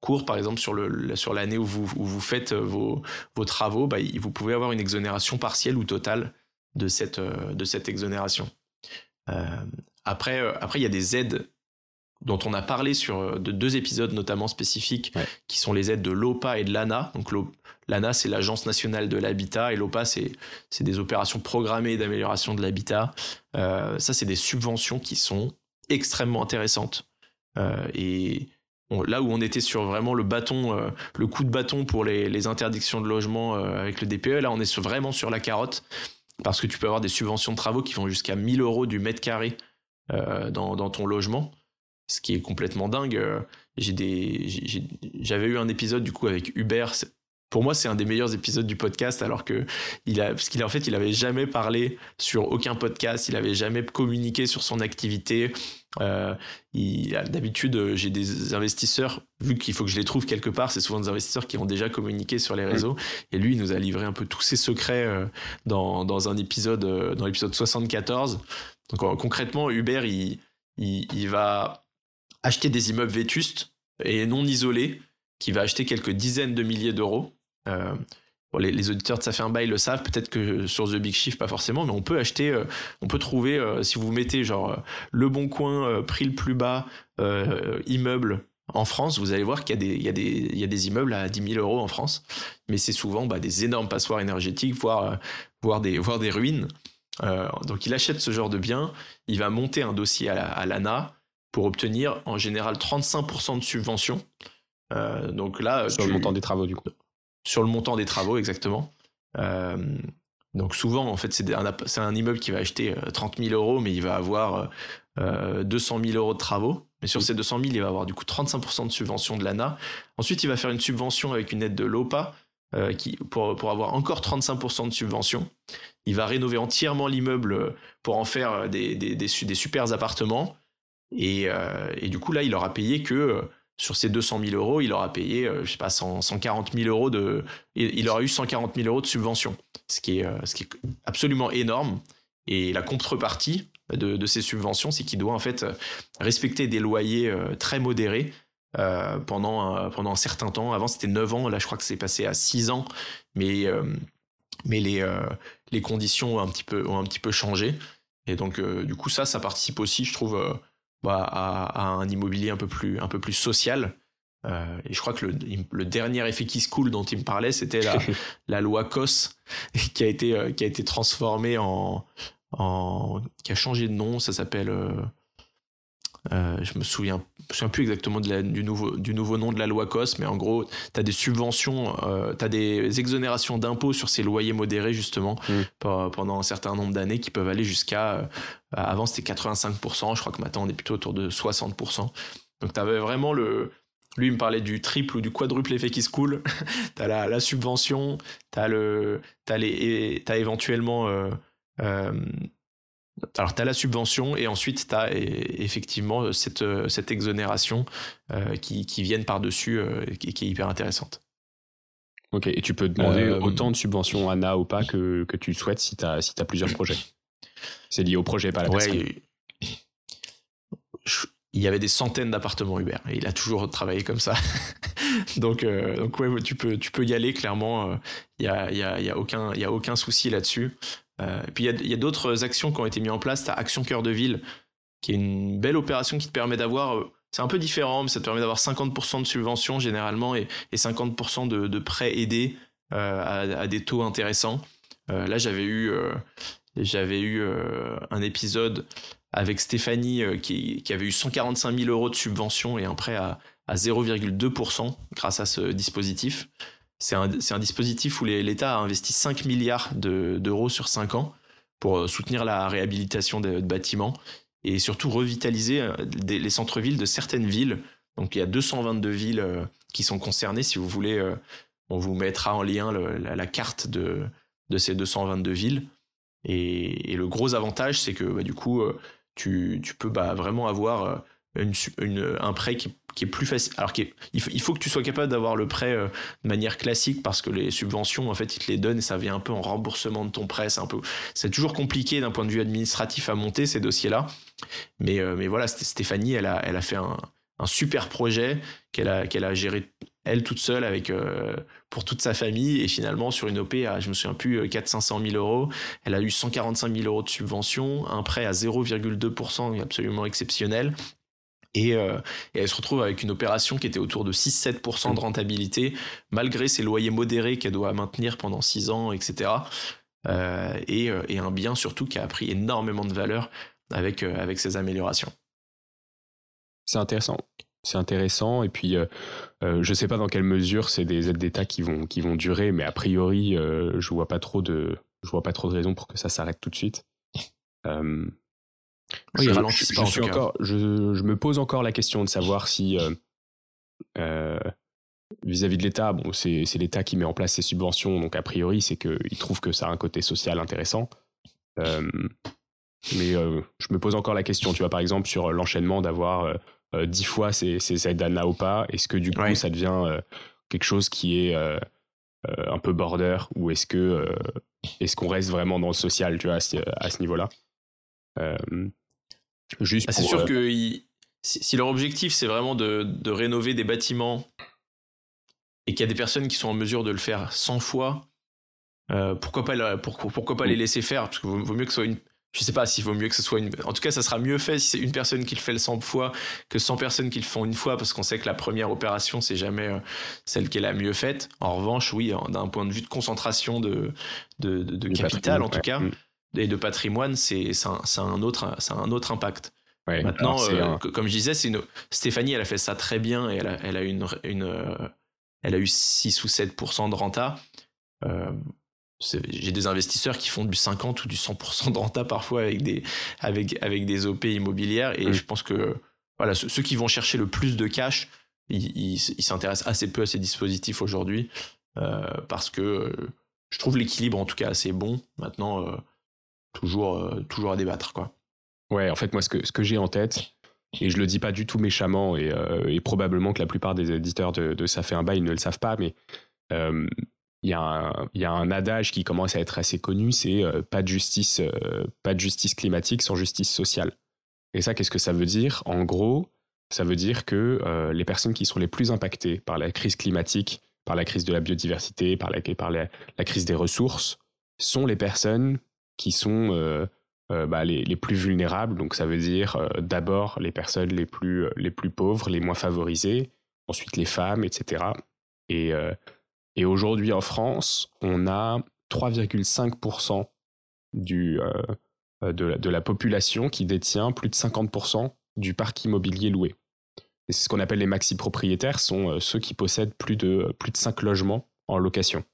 courte, par exemple sur le sur l'année où vous, vous faites vos, vos travaux, bah, vous pouvez avoir une exonération partielle ou totale de cette, euh, de cette exonération. Euh, après, euh, après, il y a des aides dont on a parlé sur de deux épisodes notamment spécifiques, qui sont les aides de l'OPA et de l'ANA. Donc l'ANA, c'est l'Agence nationale de l'habitat, et l'OPA, c'est des opérations programmées d'amélioration de l'habitat. ça, c'est des subventions qui sont extrêmement intéressantes. et là où on était sur vraiment le bâton, le coup de bâton pour les, les interdictions de logement avec le DPE, là, on est vraiment sur la carotte parce que tu peux avoir des subventions de travaux qui vont jusqu'à 1000 euros du mètre carré euh, dans, ton logement, ce qui est complètement dingue. Euh, j'avais eu un épisode du coup avec Hubert. Pour moi, c'est un des meilleurs épisodes du podcast, alors que il a, parce qu'il en fait, il avait jamais parlé sur aucun podcast, il avait jamais communiqué sur son activité. Euh, D'habitude, euh, j'ai des investisseurs, vu qu'il faut que je les trouve quelque part, c'est souvent des investisseurs qui ont déjà communiqué sur les réseaux. Et lui, il nous a livré un peu tous ses secrets euh, dans, dans, un épisode, dans l'épisode 74. Donc concrètement, Uber, il, il, il, va acheter des immeubles vétustes et non isolés, qui va acheter quelques dizaines de milliers d'euros. Euh, les, auditeurs de Ça fait un bail le savent, peut-être que sur The Big Shift, pas forcément, mais on peut acheter, euh, on peut trouver, euh, si vous mettez genre euh, le bon coin, prix le plus bas, immeuble en France, vous allez voir qu'il y, a des, il y, a des, il y a des immeubles à 10 000 euros en France, mais c'est souvent bah, des énormes passoires énergétiques, voire, voire, des, voire des ruines. donc il achète ce genre de biens, il va monter un dossier à l'ANA pour obtenir en général 35% de subvention. donc là, sur le montant des travaux du coup sur le montant des travaux exactement. Euh, donc souvent, en fait, c'est un, un, immeuble qui va acheter 30 euh, 000 euros, mais il va avoir euh, 200 000 euros de travaux. Mais sur ces 200 000, il va avoir du coup 35% de subvention de l'ANA. Ensuite, il va faire une subvention avec une aide de l'OPA euh, qui, pour, pour avoir encore 35% de subvention. Il va rénover entièrement l'immeuble pour en faire des, des, des, des super appartements. Et, et, du coup, là, il aura payé que sur ces 200 000 euros, il aura payé, euh, je sais pas, 140 000 euros de, il aura eu 140 000 euros de subvention, ce qui est, euh, ce qui est absolument énorme. Et la contrepartie de, ces subventions, c'est qu'il doit en fait respecter des loyers euh, très modérés pendant, un, pendant un certain temps. Avant, c'était 9 ans, là, je crois que c'est passé à 6 ans, mais, mais les, les conditions ont un, petit peu, ont un petit peu changé. Et donc, du coup, ça, ça participe aussi, je trouve bah, à, un immobilier un peu plus, un peu plus social. Euh, et je crois que le, le, dernier effet qui se coule dont il me parlait, c'était la, (laughs) la loi COS (laughs) qui a été, euh, qui a été transformée en, en, qui a changé de nom. Ça s'appelle, euh, je me souviens, je me souviens plus exactement de la, du, nouveau, du nouveau nom de la loi COS, mais en gros, tu as des subventions, euh, tu as des exonérations d'impôts sur ces loyers modérés, justement, mm. pendant un certain nombre d'années qui peuvent aller jusqu'à. Euh, avant, c'était 85%, je crois que maintenant, on est plutôt autour de 60%. Donc, tu avais vraiment le. Lui, il me parlait du triple ou du quadruple effet qui se coule. (laughs) tu as la, la, subvention, tu as, le, as, les, as éventuellement. Euh, alors, tu as la subvention et ensuite, tu as effectivement cette, cette exonération euh, qui, qui viennent par-dessus euh, et qui est hyper intéressante. Ok, et tu peux demander euh, autant de subventions ANA ou pas que, que tu souhaites si tu as, si as plusieurs projets. C'est lié au projet, pas à la personne. il y avait des centaines d'appartements Uber et il a toujours travaillé comme ça. (laughs) donc, donc ouais, tu peux, tu peux y aller clairement. Il y a, y, a, y a aucun, il y a aucun souci là-dessus. Et puis il y a, d'autres actions qui ont été mises en place. T'as Action Cœur de Ville, qui est une belle opération qui te permet d'avoir c'est un peu différent, mais ça te permet d'avoir 50% de subventions généralement et, 50% de, prêts aidés à, des taux intéressants. là, j'avais eu, un épisode avec Stéphanie euh, qui, avait eu 145 000 euros de subvention et un prêt à, 0,2% grâce à ce dispositif. C'est un, dispositif où l'État a investi 5 milliards d'euros sur 5 ans pour euh, soutenir la réhabilitation de, bâtiments et surtout revitaliser euh, les centres-villes de certaines villes. Donc il y a 222 villes qui sont concernées. Si vous voulez, on vous mettra en lien la, carte de, ces 222 villes. Et, le gros avantage, c'est que bah, du coup, tu, peux bah, vraiment avoir euh, un prêt qui, est plus facile. Alors il, faut, que tu sois capable d'avoir le prêt euh, de manière classique parce que les subventions, en fait, ils te les donnent et ça vient un peu en remboursement de ton prêt. C'est un peu, c'est toujours compliqué d'un point de vue administratif à monter ces dossiers-là. Mais, euh, mais voilà, Stéphanie, elle a, elle a fait un, super projet qu'elle a, qu'elle a géré elle toute seule avec pour toute sa famille et finalement sur une OP à je me souviens plus 4 500 000 euros elle a eu 145 000 euros de subvention un prêt à 0,2% absolument exceptionnel euh, et, elle se retrouve avec une opération qui était autour de 6-7% de rentabilité malgré ses loyers modérés qu'elle doit maintenir pendant 6 ans etc euh, et, et, un bien surtout qui a pris énormément de valeur avec, avec ces améliorations c'est intéressant c'est intéressant. Et puis, euh, euh, je ne sais pas dans quelle mesure c'est des aides d'État qui vont, qui vont durer, mais a priori, euh, je vois pas trop de, je vois pas trop de raisons pour que ça s'arrête tout de suite. (laughs) oui, je, encore, me pose encore la question de savoir si vis-à-vis de l'État, bon, c'est l'État qui met en place ces subventions, donc a priori, c'est qu'il trouve que ça a un côté social intéressant. mais je me pose encore la question, tu vois, par exemple, sur l'enchaînement d'avoir euh, dix fois ces, ces aides à Naopa Est-ce que du coup ça devient euh, quelque chose qui est euh, un peu border ou est-ce que est-ce qu'on reste vraiment dans le social, tu vois, à ce, niveau-là? Juste. Ah, c'est sûr que si, leur objectif c'est vraiment de, de, rénover des bâtiments et qu'il y a des personnes qui sont en mesure de le faire 100 fois, pourquoi pas, pourquoi, pas les laisser faire? Parce qu'il vaut, mieux que ce soit une, je sais pas s'il vaut mieux que ce soit une. En tout cas, ça sera mieux fait si c'est une personne qui le fait le 100 fois que 100 personnes qui le font une fois, parce qu'on sait que la première opération, c'est jamais euh, celle qui est la mieux faite. En revanche, oui, d'un point de vue de concentration de, de, de, capital, en tout cas, mm. Et de patrimoine, c'est un, un, autre, un autre impact. Maintenant, euh, comme je disais, une... Stéphanie, elle a fait ça très bien et elle a, elle a, une, une, euh, elle a eu 6 ou 7% de renta. Euh, j'ai des investisseurs qui font du 50 ou du 100% de renta parfois avec des, avec, avec des OP immobilières. Et je pense que voilà, ceux, qui vont chercher le plus de cash, ils s'intéressent assez peu à ces dispositifs aujourd'hui parce que je trouve l'équilibre en tout cas assez bon. Maintenant, toujours, toujours à débattre. Quoi. Ouais, en fait, moi, ce que, ce que j'ai en tête, et je le dis pas du tout méchamment, et, et probablement que la plupart des éditeurs de, de Ça fait un bail ne le savent pas, mais il y, a un, il y, a un, adage qui commence à être assez connu, c'est euh, pas de justice, euh, pas de justice climatique sans justice sociale. Et ça, qu'est-ce que ça veut dire? En gros, ça veut dire que euh, les personnes qui sont les plus impactées par la crise climatique, par la crise de la biodiversité, par la, par la, crise des ressources, sont les personnes qui sont bah, les, plus vulnérables. Donc ça veut dire d'abord les personnes les plus, les plus pauvres, les moins favorisées, ensuite les femmes, etc. Et et aujourd'hui en France, on a 3,5% du, euh, euh, de, la, population qui détient plus de 50% du parc immobilier loué. Et c'est ce qu'on appelle les maxi-propriétaires, sont euh, ceux qui possèdent plus de, plus de 5 logements en location.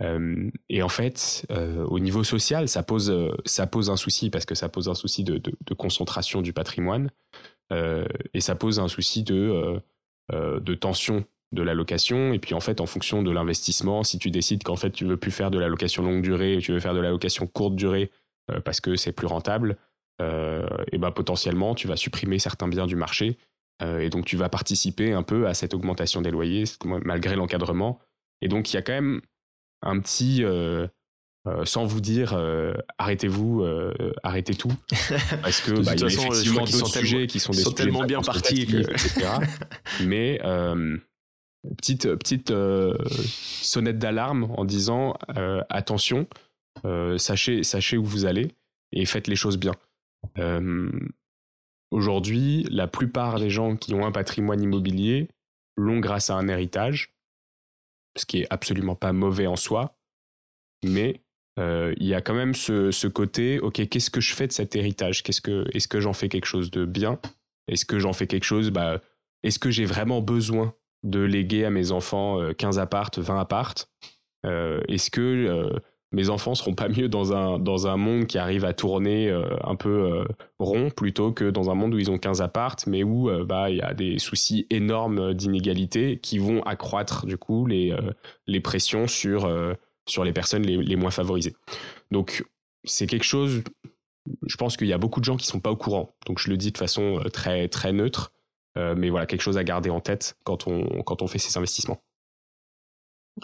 Et en fait, au niveau social, ça pose, ça pose un souci parce que ça pose un souci de, de concentration du patrimoine et ça pose un souci de, de tension de la location. Et puis en fait, en fonction de l'investissement, si tu décides qu'en fait tu veux plus faire de la location longue durée, tu veux faire de la location courte durée parce que c'est plus rentable, et ben potentiellement tu vas supprimer certains biens du marché. Et donc tu vas participer un peu à cette augmentation des loyers malgré l'encadrement. Et donc il y a quand même un petit sans vous dire arrêtez-vous, arrêtez tout, (laughs) parce que bah, il y a effectivement d'autres sujets qui sont des sont tellement bien partis, etc. (laughs) Mais petite petite sonnette d'alarme en disant attention, sachez sachez où vous allez et faites les choses bien. Aujourd'hui, la plupart des gens qui ont un patrimoine immobilier l'ont grâce à un héritage, ce qui est absolument pas mauvais en soi, mais euh, il y a quand même ce, côté, ok, qu'est-ce que je fais de cet héritage? Qu'est-ce que, Est-ce que j'en fais quelque chose de bien? Est-ce que j'en fais quelque chose bah, Est-ce que j'ai vraiment besoin de léguer à mes enfants 15 appartes, 20 appartes? Euh, Est-ce que euh, mes enfants seront pas mieux dans un, dans un monde qui arrive à tourner un peu rond plutôt que dans un monde où ils ont 15 appartes, mais où bah il y a des soucis énormes d'inégalité qui vont accroître du coup les, les pressions sur sur les personnes les, moins favorisées. Donc c'est quelque chose, je pense qu'il y a beaucoup de gens qui sont pas au courant. Donc je le dis de façon euh, très très neutre, euh, mais voilà quelque chose à garder en tête quand on quand on fait ces investissements.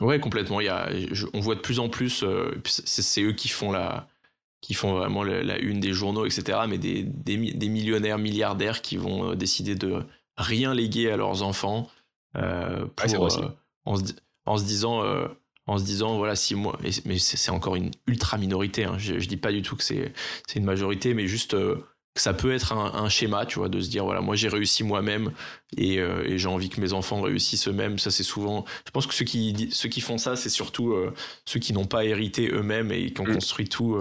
Ouais, complètement. Il y a, on voit de plus en plus, euh, c'est eux qui font la, qui font vraiment la, une des journaux, etc. Mais des, des, millionnaires, milliardaires qui vont décider de rien léguer à leurs enfants pour, en, se, en, se, disant en se disant voilà si moi mais c'est encore une ultra minorité hein. je, je, dis pas du tout que c'est une majorité mais juste euh, ça peut être un, schéma tu vois de se dire voilà moi j'ai réussi moi-même et, euh, et j'ai envie que mes enfants réussissent eux-mêmes ça c'est souvent je pense que ceux qui ceux qui font ça c'est surtout euh, ceux qui n'ont pas hérité eux-mêmes et qui ont mm. construit tout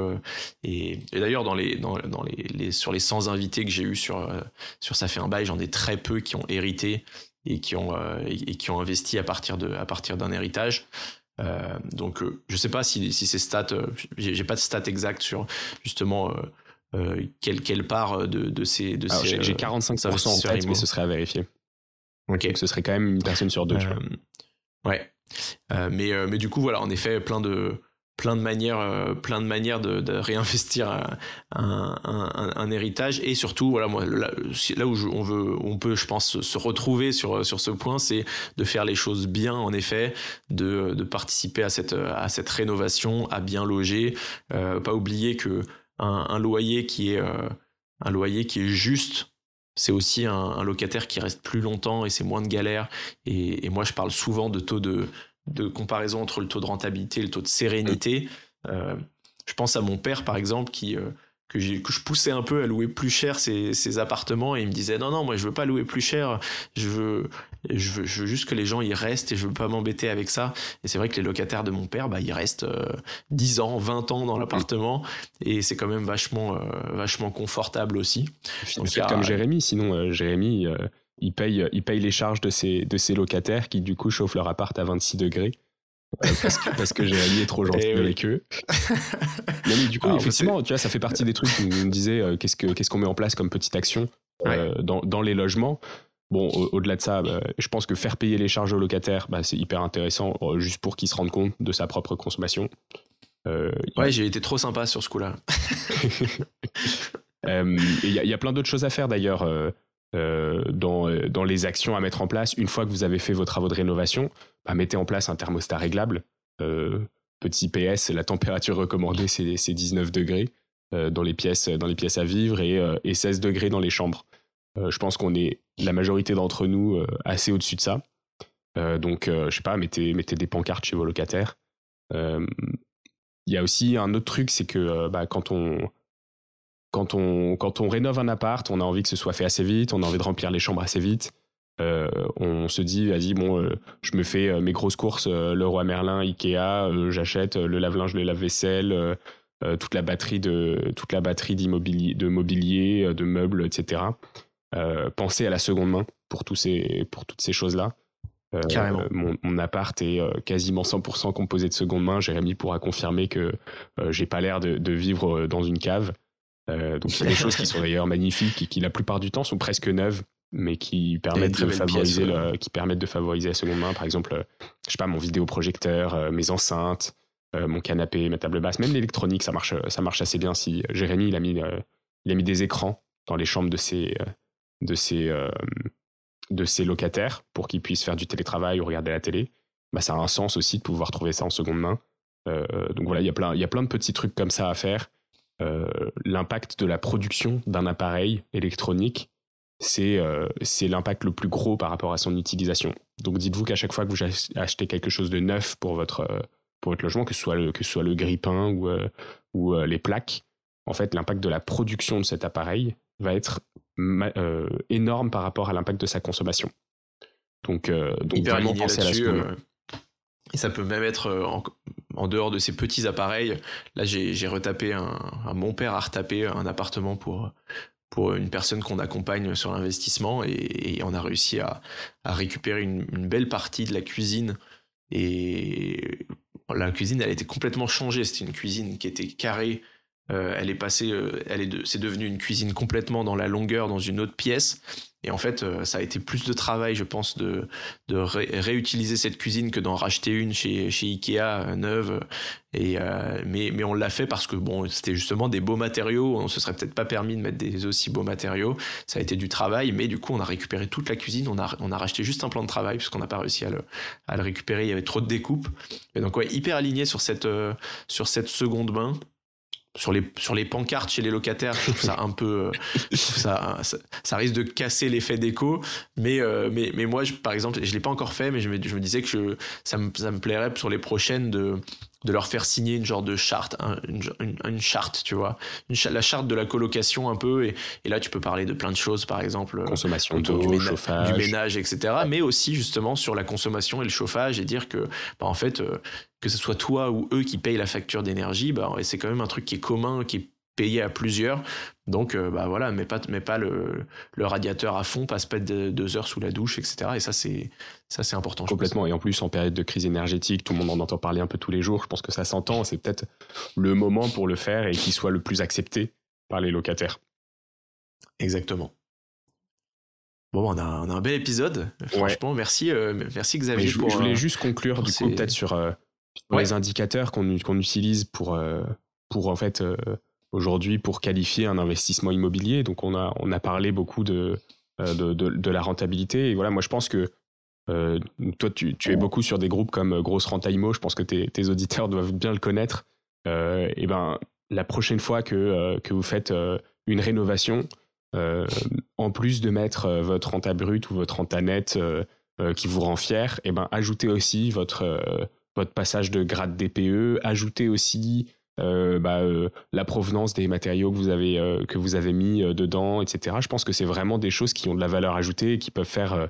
et, et d'ailleurs dans les dans, dans les, les, sur les 100 invités que j'ai eu sur sur ça fait un bail j'en ai très peu qui ont hérité et qui ont et qui ont investi à partir de à partir d'un héritage euh, donc, euh, je sais pas si, si ces stats, euh, j'ai pas de stats exactes sur justement quelle, quelle part de, de ces. De ces j'ai 45% en tête, mais ce serait à vérifier. Ok. Donc, ce serait quand même une personne sur deux. ouais. mais, mais du coup, voilà, en effet, plein de, plein de manières, euh, plein de manières de, de réinvestir un, un, un, héritage et surtout voilà moi là, là où on veut, on peut je pense se retrouver sur sur ce point, c'est de faire les choses bien en effet, de, de participer à cette à cette rénovation, à bien loger, euh, pas oublier que un, loyer qui est euh, un loyer qui est juste c'est aussi un, un, locataire qui reste plus longtemps et c'est moins de galère. Et, et, moi, je parle souvent de taux de, de comparaison entre le taux de rentabilité et le taux de sérénité. Euh, je pense à mon père, par exemple, qui, euh, que, que, je poussais un peu à louer plus cher ses, appartements et il me disait non, non, moi je veux pas louer plus cher, je veux, je veux, juste que les gens y restent et je veux pas m'embêter avec ça. Et c'est vrai que les locataires de mon père, bah, ils restent 10 euh, ans, 20 ans dans l'appartement et c'est quand même vachement, vachement confortable aussi. C'est comme Jérémy, sinon Jérémy il paye, il paye les charges de ses, de ses locataires qui du coup chauffent leur appart à 26 degrés. Euh, parce que, parce que Jérémy est trop gentil eh avec eux. (laughs) mais, du coup, effectivement, tu vois, ça fait partie des trucs où on me disait euh, qu'est-ce qu'on qu'est-ce qu'on met en place comme petite action euh, dans, dans, les logements. Bon, au-delà de ça, bah, je pense que faire payer les charges aux locataires, bah, c'est hyper intéressant, juste pour qu'ils se rendent compte de sa propre consommation. ouais, j'ai été trop sympa sur ce coup-là. (laughs) Il y, y, a plein d'autres choses à faire d'ailleurs. Euh, dans, euh, dans, les actions à mettre en place une fois que vous avez fait vos travaux de rénovation. Bah, mettez en place un thermostat réglable. Euh, petit PS, la température recommandée, c'est 19 degrés dans, les pièces, dans les pièces à vivre et, et 16 degrés dans les chambres. je pense qu'on est, la majorité d'entre nous, assez au-dessus de ça. donc, je sais pas, mettez, mettez des pancartes chez vos locataires. Il y a aussi un autre truc, c'est que bah, quand on quand on, quand on rénove un appart, on a envie que ce soit fait assez vite, on a envie de remplir les chambres assez vite. Euh, on se dit, vas-y, bon, euh, je me fais euh, mes grosses courses, le roi Merlin, Ikea, j'achète le lave-linge, le lave-vaisselle, toute la batterie de toute la batterie d'immobilier, de mobilier, de meubles, etc. pensez à la seconde main pour tous ces, pour toutes ces choses-là. Carrément. Mon, mon, appart est quasiment 100% composé de seconde main. Jérémy pourra confirmer que j'ai pas l'air de, de, vivre dans une cave. Euh, donc, c'est (laughs) des choses qui sont d'ailleurs magnifiques et qui, la plupart du temps, sont presque neuves, mais qui permettent, de favoriser, le, qui permettent de favoriser la seconde main. Par exemple, euh, je sais pas, mon vidéoprojecteur, euh, mes enceintes, mon canapé, ma table basse, même l'électronique, ça marche, ça marche assez bien. Si Jérémy, il a mis, il a mis des écrans dans les chambres de ses, de ses, de ses locataires pour qu'ils puissent faire du télétravail ou regarder la télé. Bah, ça a un sens aussi de pouvoir trouver ça en seconde main. donc voilà, il y a plein, il y a plein de petits trucs comme ça à faire. Euh, l'impact de la production d'un appareil électronique c'est c'est l'impact le plus gros par rapport à son utilisation. Donc dites-vous qu'à chaque fois que vous achetez quelque chose de neuf pour votre, pour votre logement, que ce soit le, que ce soit le grille-pain ou, ou les plaques, en fait, l'impact de la production de cet appareil va être énorme par rapport à l'impact de sa consommation. Donc, donc vraiment penser à la et ça peut même être en, dehors de ces petits appareils. Là, j'ai retapé un, mon père a retapé un appartement pour pour une personne qu'on accompagne sur l'investissement et, on a réussi à, à récupérer une, belle partie de la cuisine. Et la cuisine elle était complètement changée. C'était une cuisine qui était carrée. Euh, elle est passée euh, elle est de, c'est devenu une cuisine complètement dans la longueur dans une autre pièce et en fait, euh, ça a été plus de travail, je pense, de, réutiliser cette cuisine que d'en racheter une chez, Ikea euh, neuve. Et, euh, mais, on l'a fait parce que bon, c'était justement des beaux matériaux. On se serait peut-être pas permis de mettre des aussi beaux matériaux. Ça a été du travail, mais du coup, on a récupéré toute la cuisine. On a, racheté juste un plan de travail puisqu'on n'a pas réussi à le, récupérer. Il y avait trop de découpes. Et donc, ouais, hyper aligné sur cette seconde main sur les sur les pancartes chez les locataires je trouve ça un peu euh, ça, ça, risque de casser l'effet d'écho. Mais euh, mais mais moi je, par exemple je l'ai pas encore fait mais je me, je me disais que je, ça me ça me plairait sur les prochaines de de leur faire signer une genre de charte, une, une, charte, tu vois, une, la charte de la colocation un peu, et, et, là tu peux parler de plein de choses, par exemple, euh, consommation d'eau, du, chauffage, du ménage, etc. Mais aussi justement sur la consommation et le chauffage, et dire que, bah, en fait, euh, que ce soit toi ou eux qui payent la facture d'énergie, bah, c'est quand même un truc qui est commun, qui est payé à plusieurs. Donc, euh, bah voilà, mets pas, mets pas le, le, radiateur à fond, passe pas de, deux heures sous la douche, etc. Et ça, c'est, ça, c'est important. Complètement. Et en plus, en période de crise énergétique, tout le monde en entend parler un peu tous les jours. Je pense que ça s'entend. C'est peut-être le moment pour le faire et qu'il soit le plus accepté par les locataires. Exactement. Bon, on a, on a un bel épisode. Franchement, merci, euh, merci Xavier. Je, je, voulais euh, juste conclure du coup peut-être sur les indicateurs qu'on qu'on utilise pour, pour en fait aujourd'hui pour qualifier un investissement immobilier. Donc on a, on a parlé beaucoup de, euh, de, la rentabilité. Et voilà, moi je pense que euh, toi tu, tu, es beaucoup sur des groupes comme Grosse Renta Imo, je pense que tes, auditeurs (laughs) doivent bien le connaître. Euh, et ben la prochaine fois que, que vous faites une rénovation, en plus de mettre votre renta brute ou votre renta nette qui vous rend fier, et ben ajoutez aussi votre, votre passage de grade DPE, ajoutez aussi euh, bah, euh, la provenance des matériaux que vous avez, euh, que vous avez mis dedans, etc. Je pense que c'est vraiment des choses qui ont de la valeur ajoutée et qui peuvent faire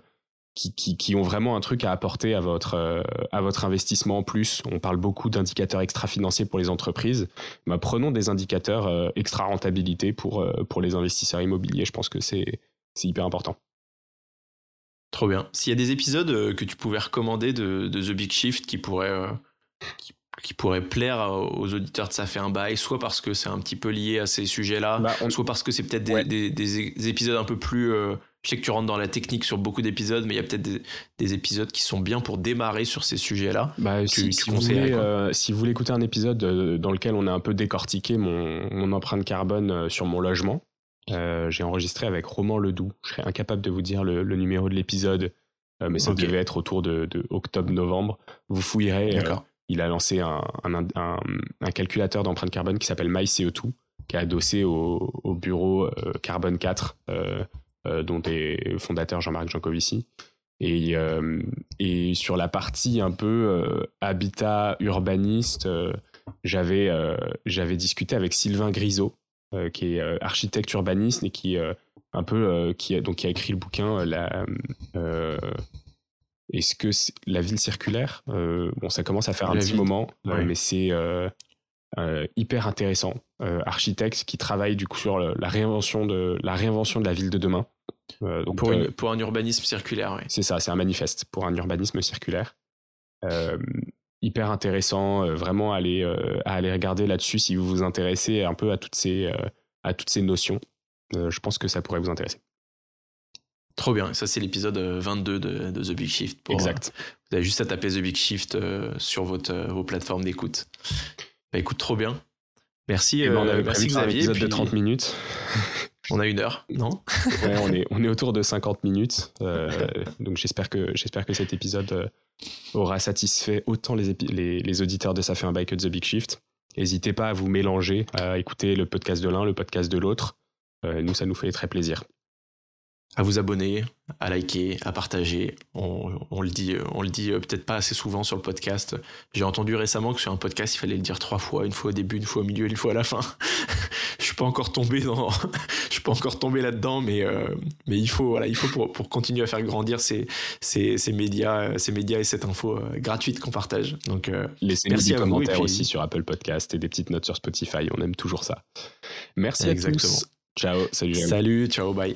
qui, qui, ont vraiment un truc à apporter à votre, à votre investissement en plus. On parle beaucoup d'indicateurs extra-financiers pour les entreprises. Bah, prenons des indicateurs extra-rentabilité pour, pour les investisseurs immobiliers. Je pense que c'est hyper important. Trop bien. S'il y a des épisodes que tu pouvais recommander de, The Big Shift qui pourraient, qui pourrait plaire aux auditeurs de Ça fait un bail, soit parce que c'est un petit peu lié à ces sujets-là, bah, soit parce que c'est peut-être des, épisodes un peu plus... Euh, je sais que tu rentres dans la technique sur beaucoup d'épisodes, mais il y a peut-être des, épisodes qui sont bien pour démarrer sur ces sujets-là. Bah, si, vous voulez, euh, si, vous voulez, écouter un épisode euh, dans lequel on a un peu décortiqué mon, empreinte carbone sur mon logement, j'ai enregistré avec Roman Ledoux. Je serais incapable de vous dire le, numéro de l'épisode, mais ça devait être autour de, de octobre-novembre. Vous fouillerez il a lancé un, calculateur d'empreinte carbone qui s'appelle MyCO2, qui est adossé au, bureau euh, Carbone 4, euh, euh, dont est fondateur Jean-Marc Jancovici. Et, et, sur la partie un peu habitat urbaniste, j'avais discuté avec Sylvain Grisot, qui est architecte urbaniste et qui un peu qui donc qui a écrit le bouquin la est-ce que la ville circulaire, euh, bon, ça commence à faire un petit moment, euh, mais c'est euh, hyper intéressant. architecte qui travaille du coup sur la réinvention de la réinvention de la ville de demain. donc pour, pour, un urbanisme circulaire, oui. C'est ça, c'est un manifeste pour un urbanisme circulaire. hyper intéressant, vraiment à aller, à aller regarder là-dessus si vous vous intéressez un peu à toutes ces, à toutes ces notions. je pense que ça pourrait vous intéresser. Trop bien. Ça, c'est l'épisode 22 euh, de, The Big Shift. exact. Euh, vous avez juste à taper The Big Shift euh, sur votre, vos plateformes d'écoute. Bah, écoute, trop bien. Merci. Ben, on avait merci Xavier. Un épisode de 30 minutes. on a une heure, non? On, est, on est autour de 50 minutes. donc j'espère que, j'espère que cet épisode aura satisfait autant les, les, les, auditeurs de Ça fait un bail que de The Big Shift. N'hésitez pas à vous mélanger, à écouter le podcast de l'un, le podcast de l'autre. nous, ça nous fait très plaisir. À vous abonner, à liker, à partager. On, le dit, on le dit euh, peut-être pas assez souvent sur le podcast. J'ai entendu récemment que sur un podcast, il fallait le dire trois fois, une fois au début, une fois au milieu, une fois à la fin. (laughs) je suis pas encore tombé dans, (laughs) je suis pas encore tombé là-dedans, mais euh, mais il faut voilà, il faut pour, pour continuer à faire grandir ces, ces, ces médias, ces médias et cette info euh, gratuite qu'on partage. Donc laissez-nous des commentaires aussi sur Apple Podcast et des petites notes sur Spotify. On aime toujours ça. Merci à tous. Ciao, salut. Salut, ciao, bye.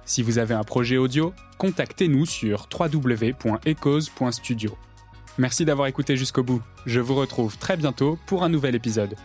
Si vous avez un projet audio, contactez-nous sur www.ecos.studio. Merci d'avoir écouté jusqu'au bout. Je vous retrouve très bientôt pour un nouvel épisode.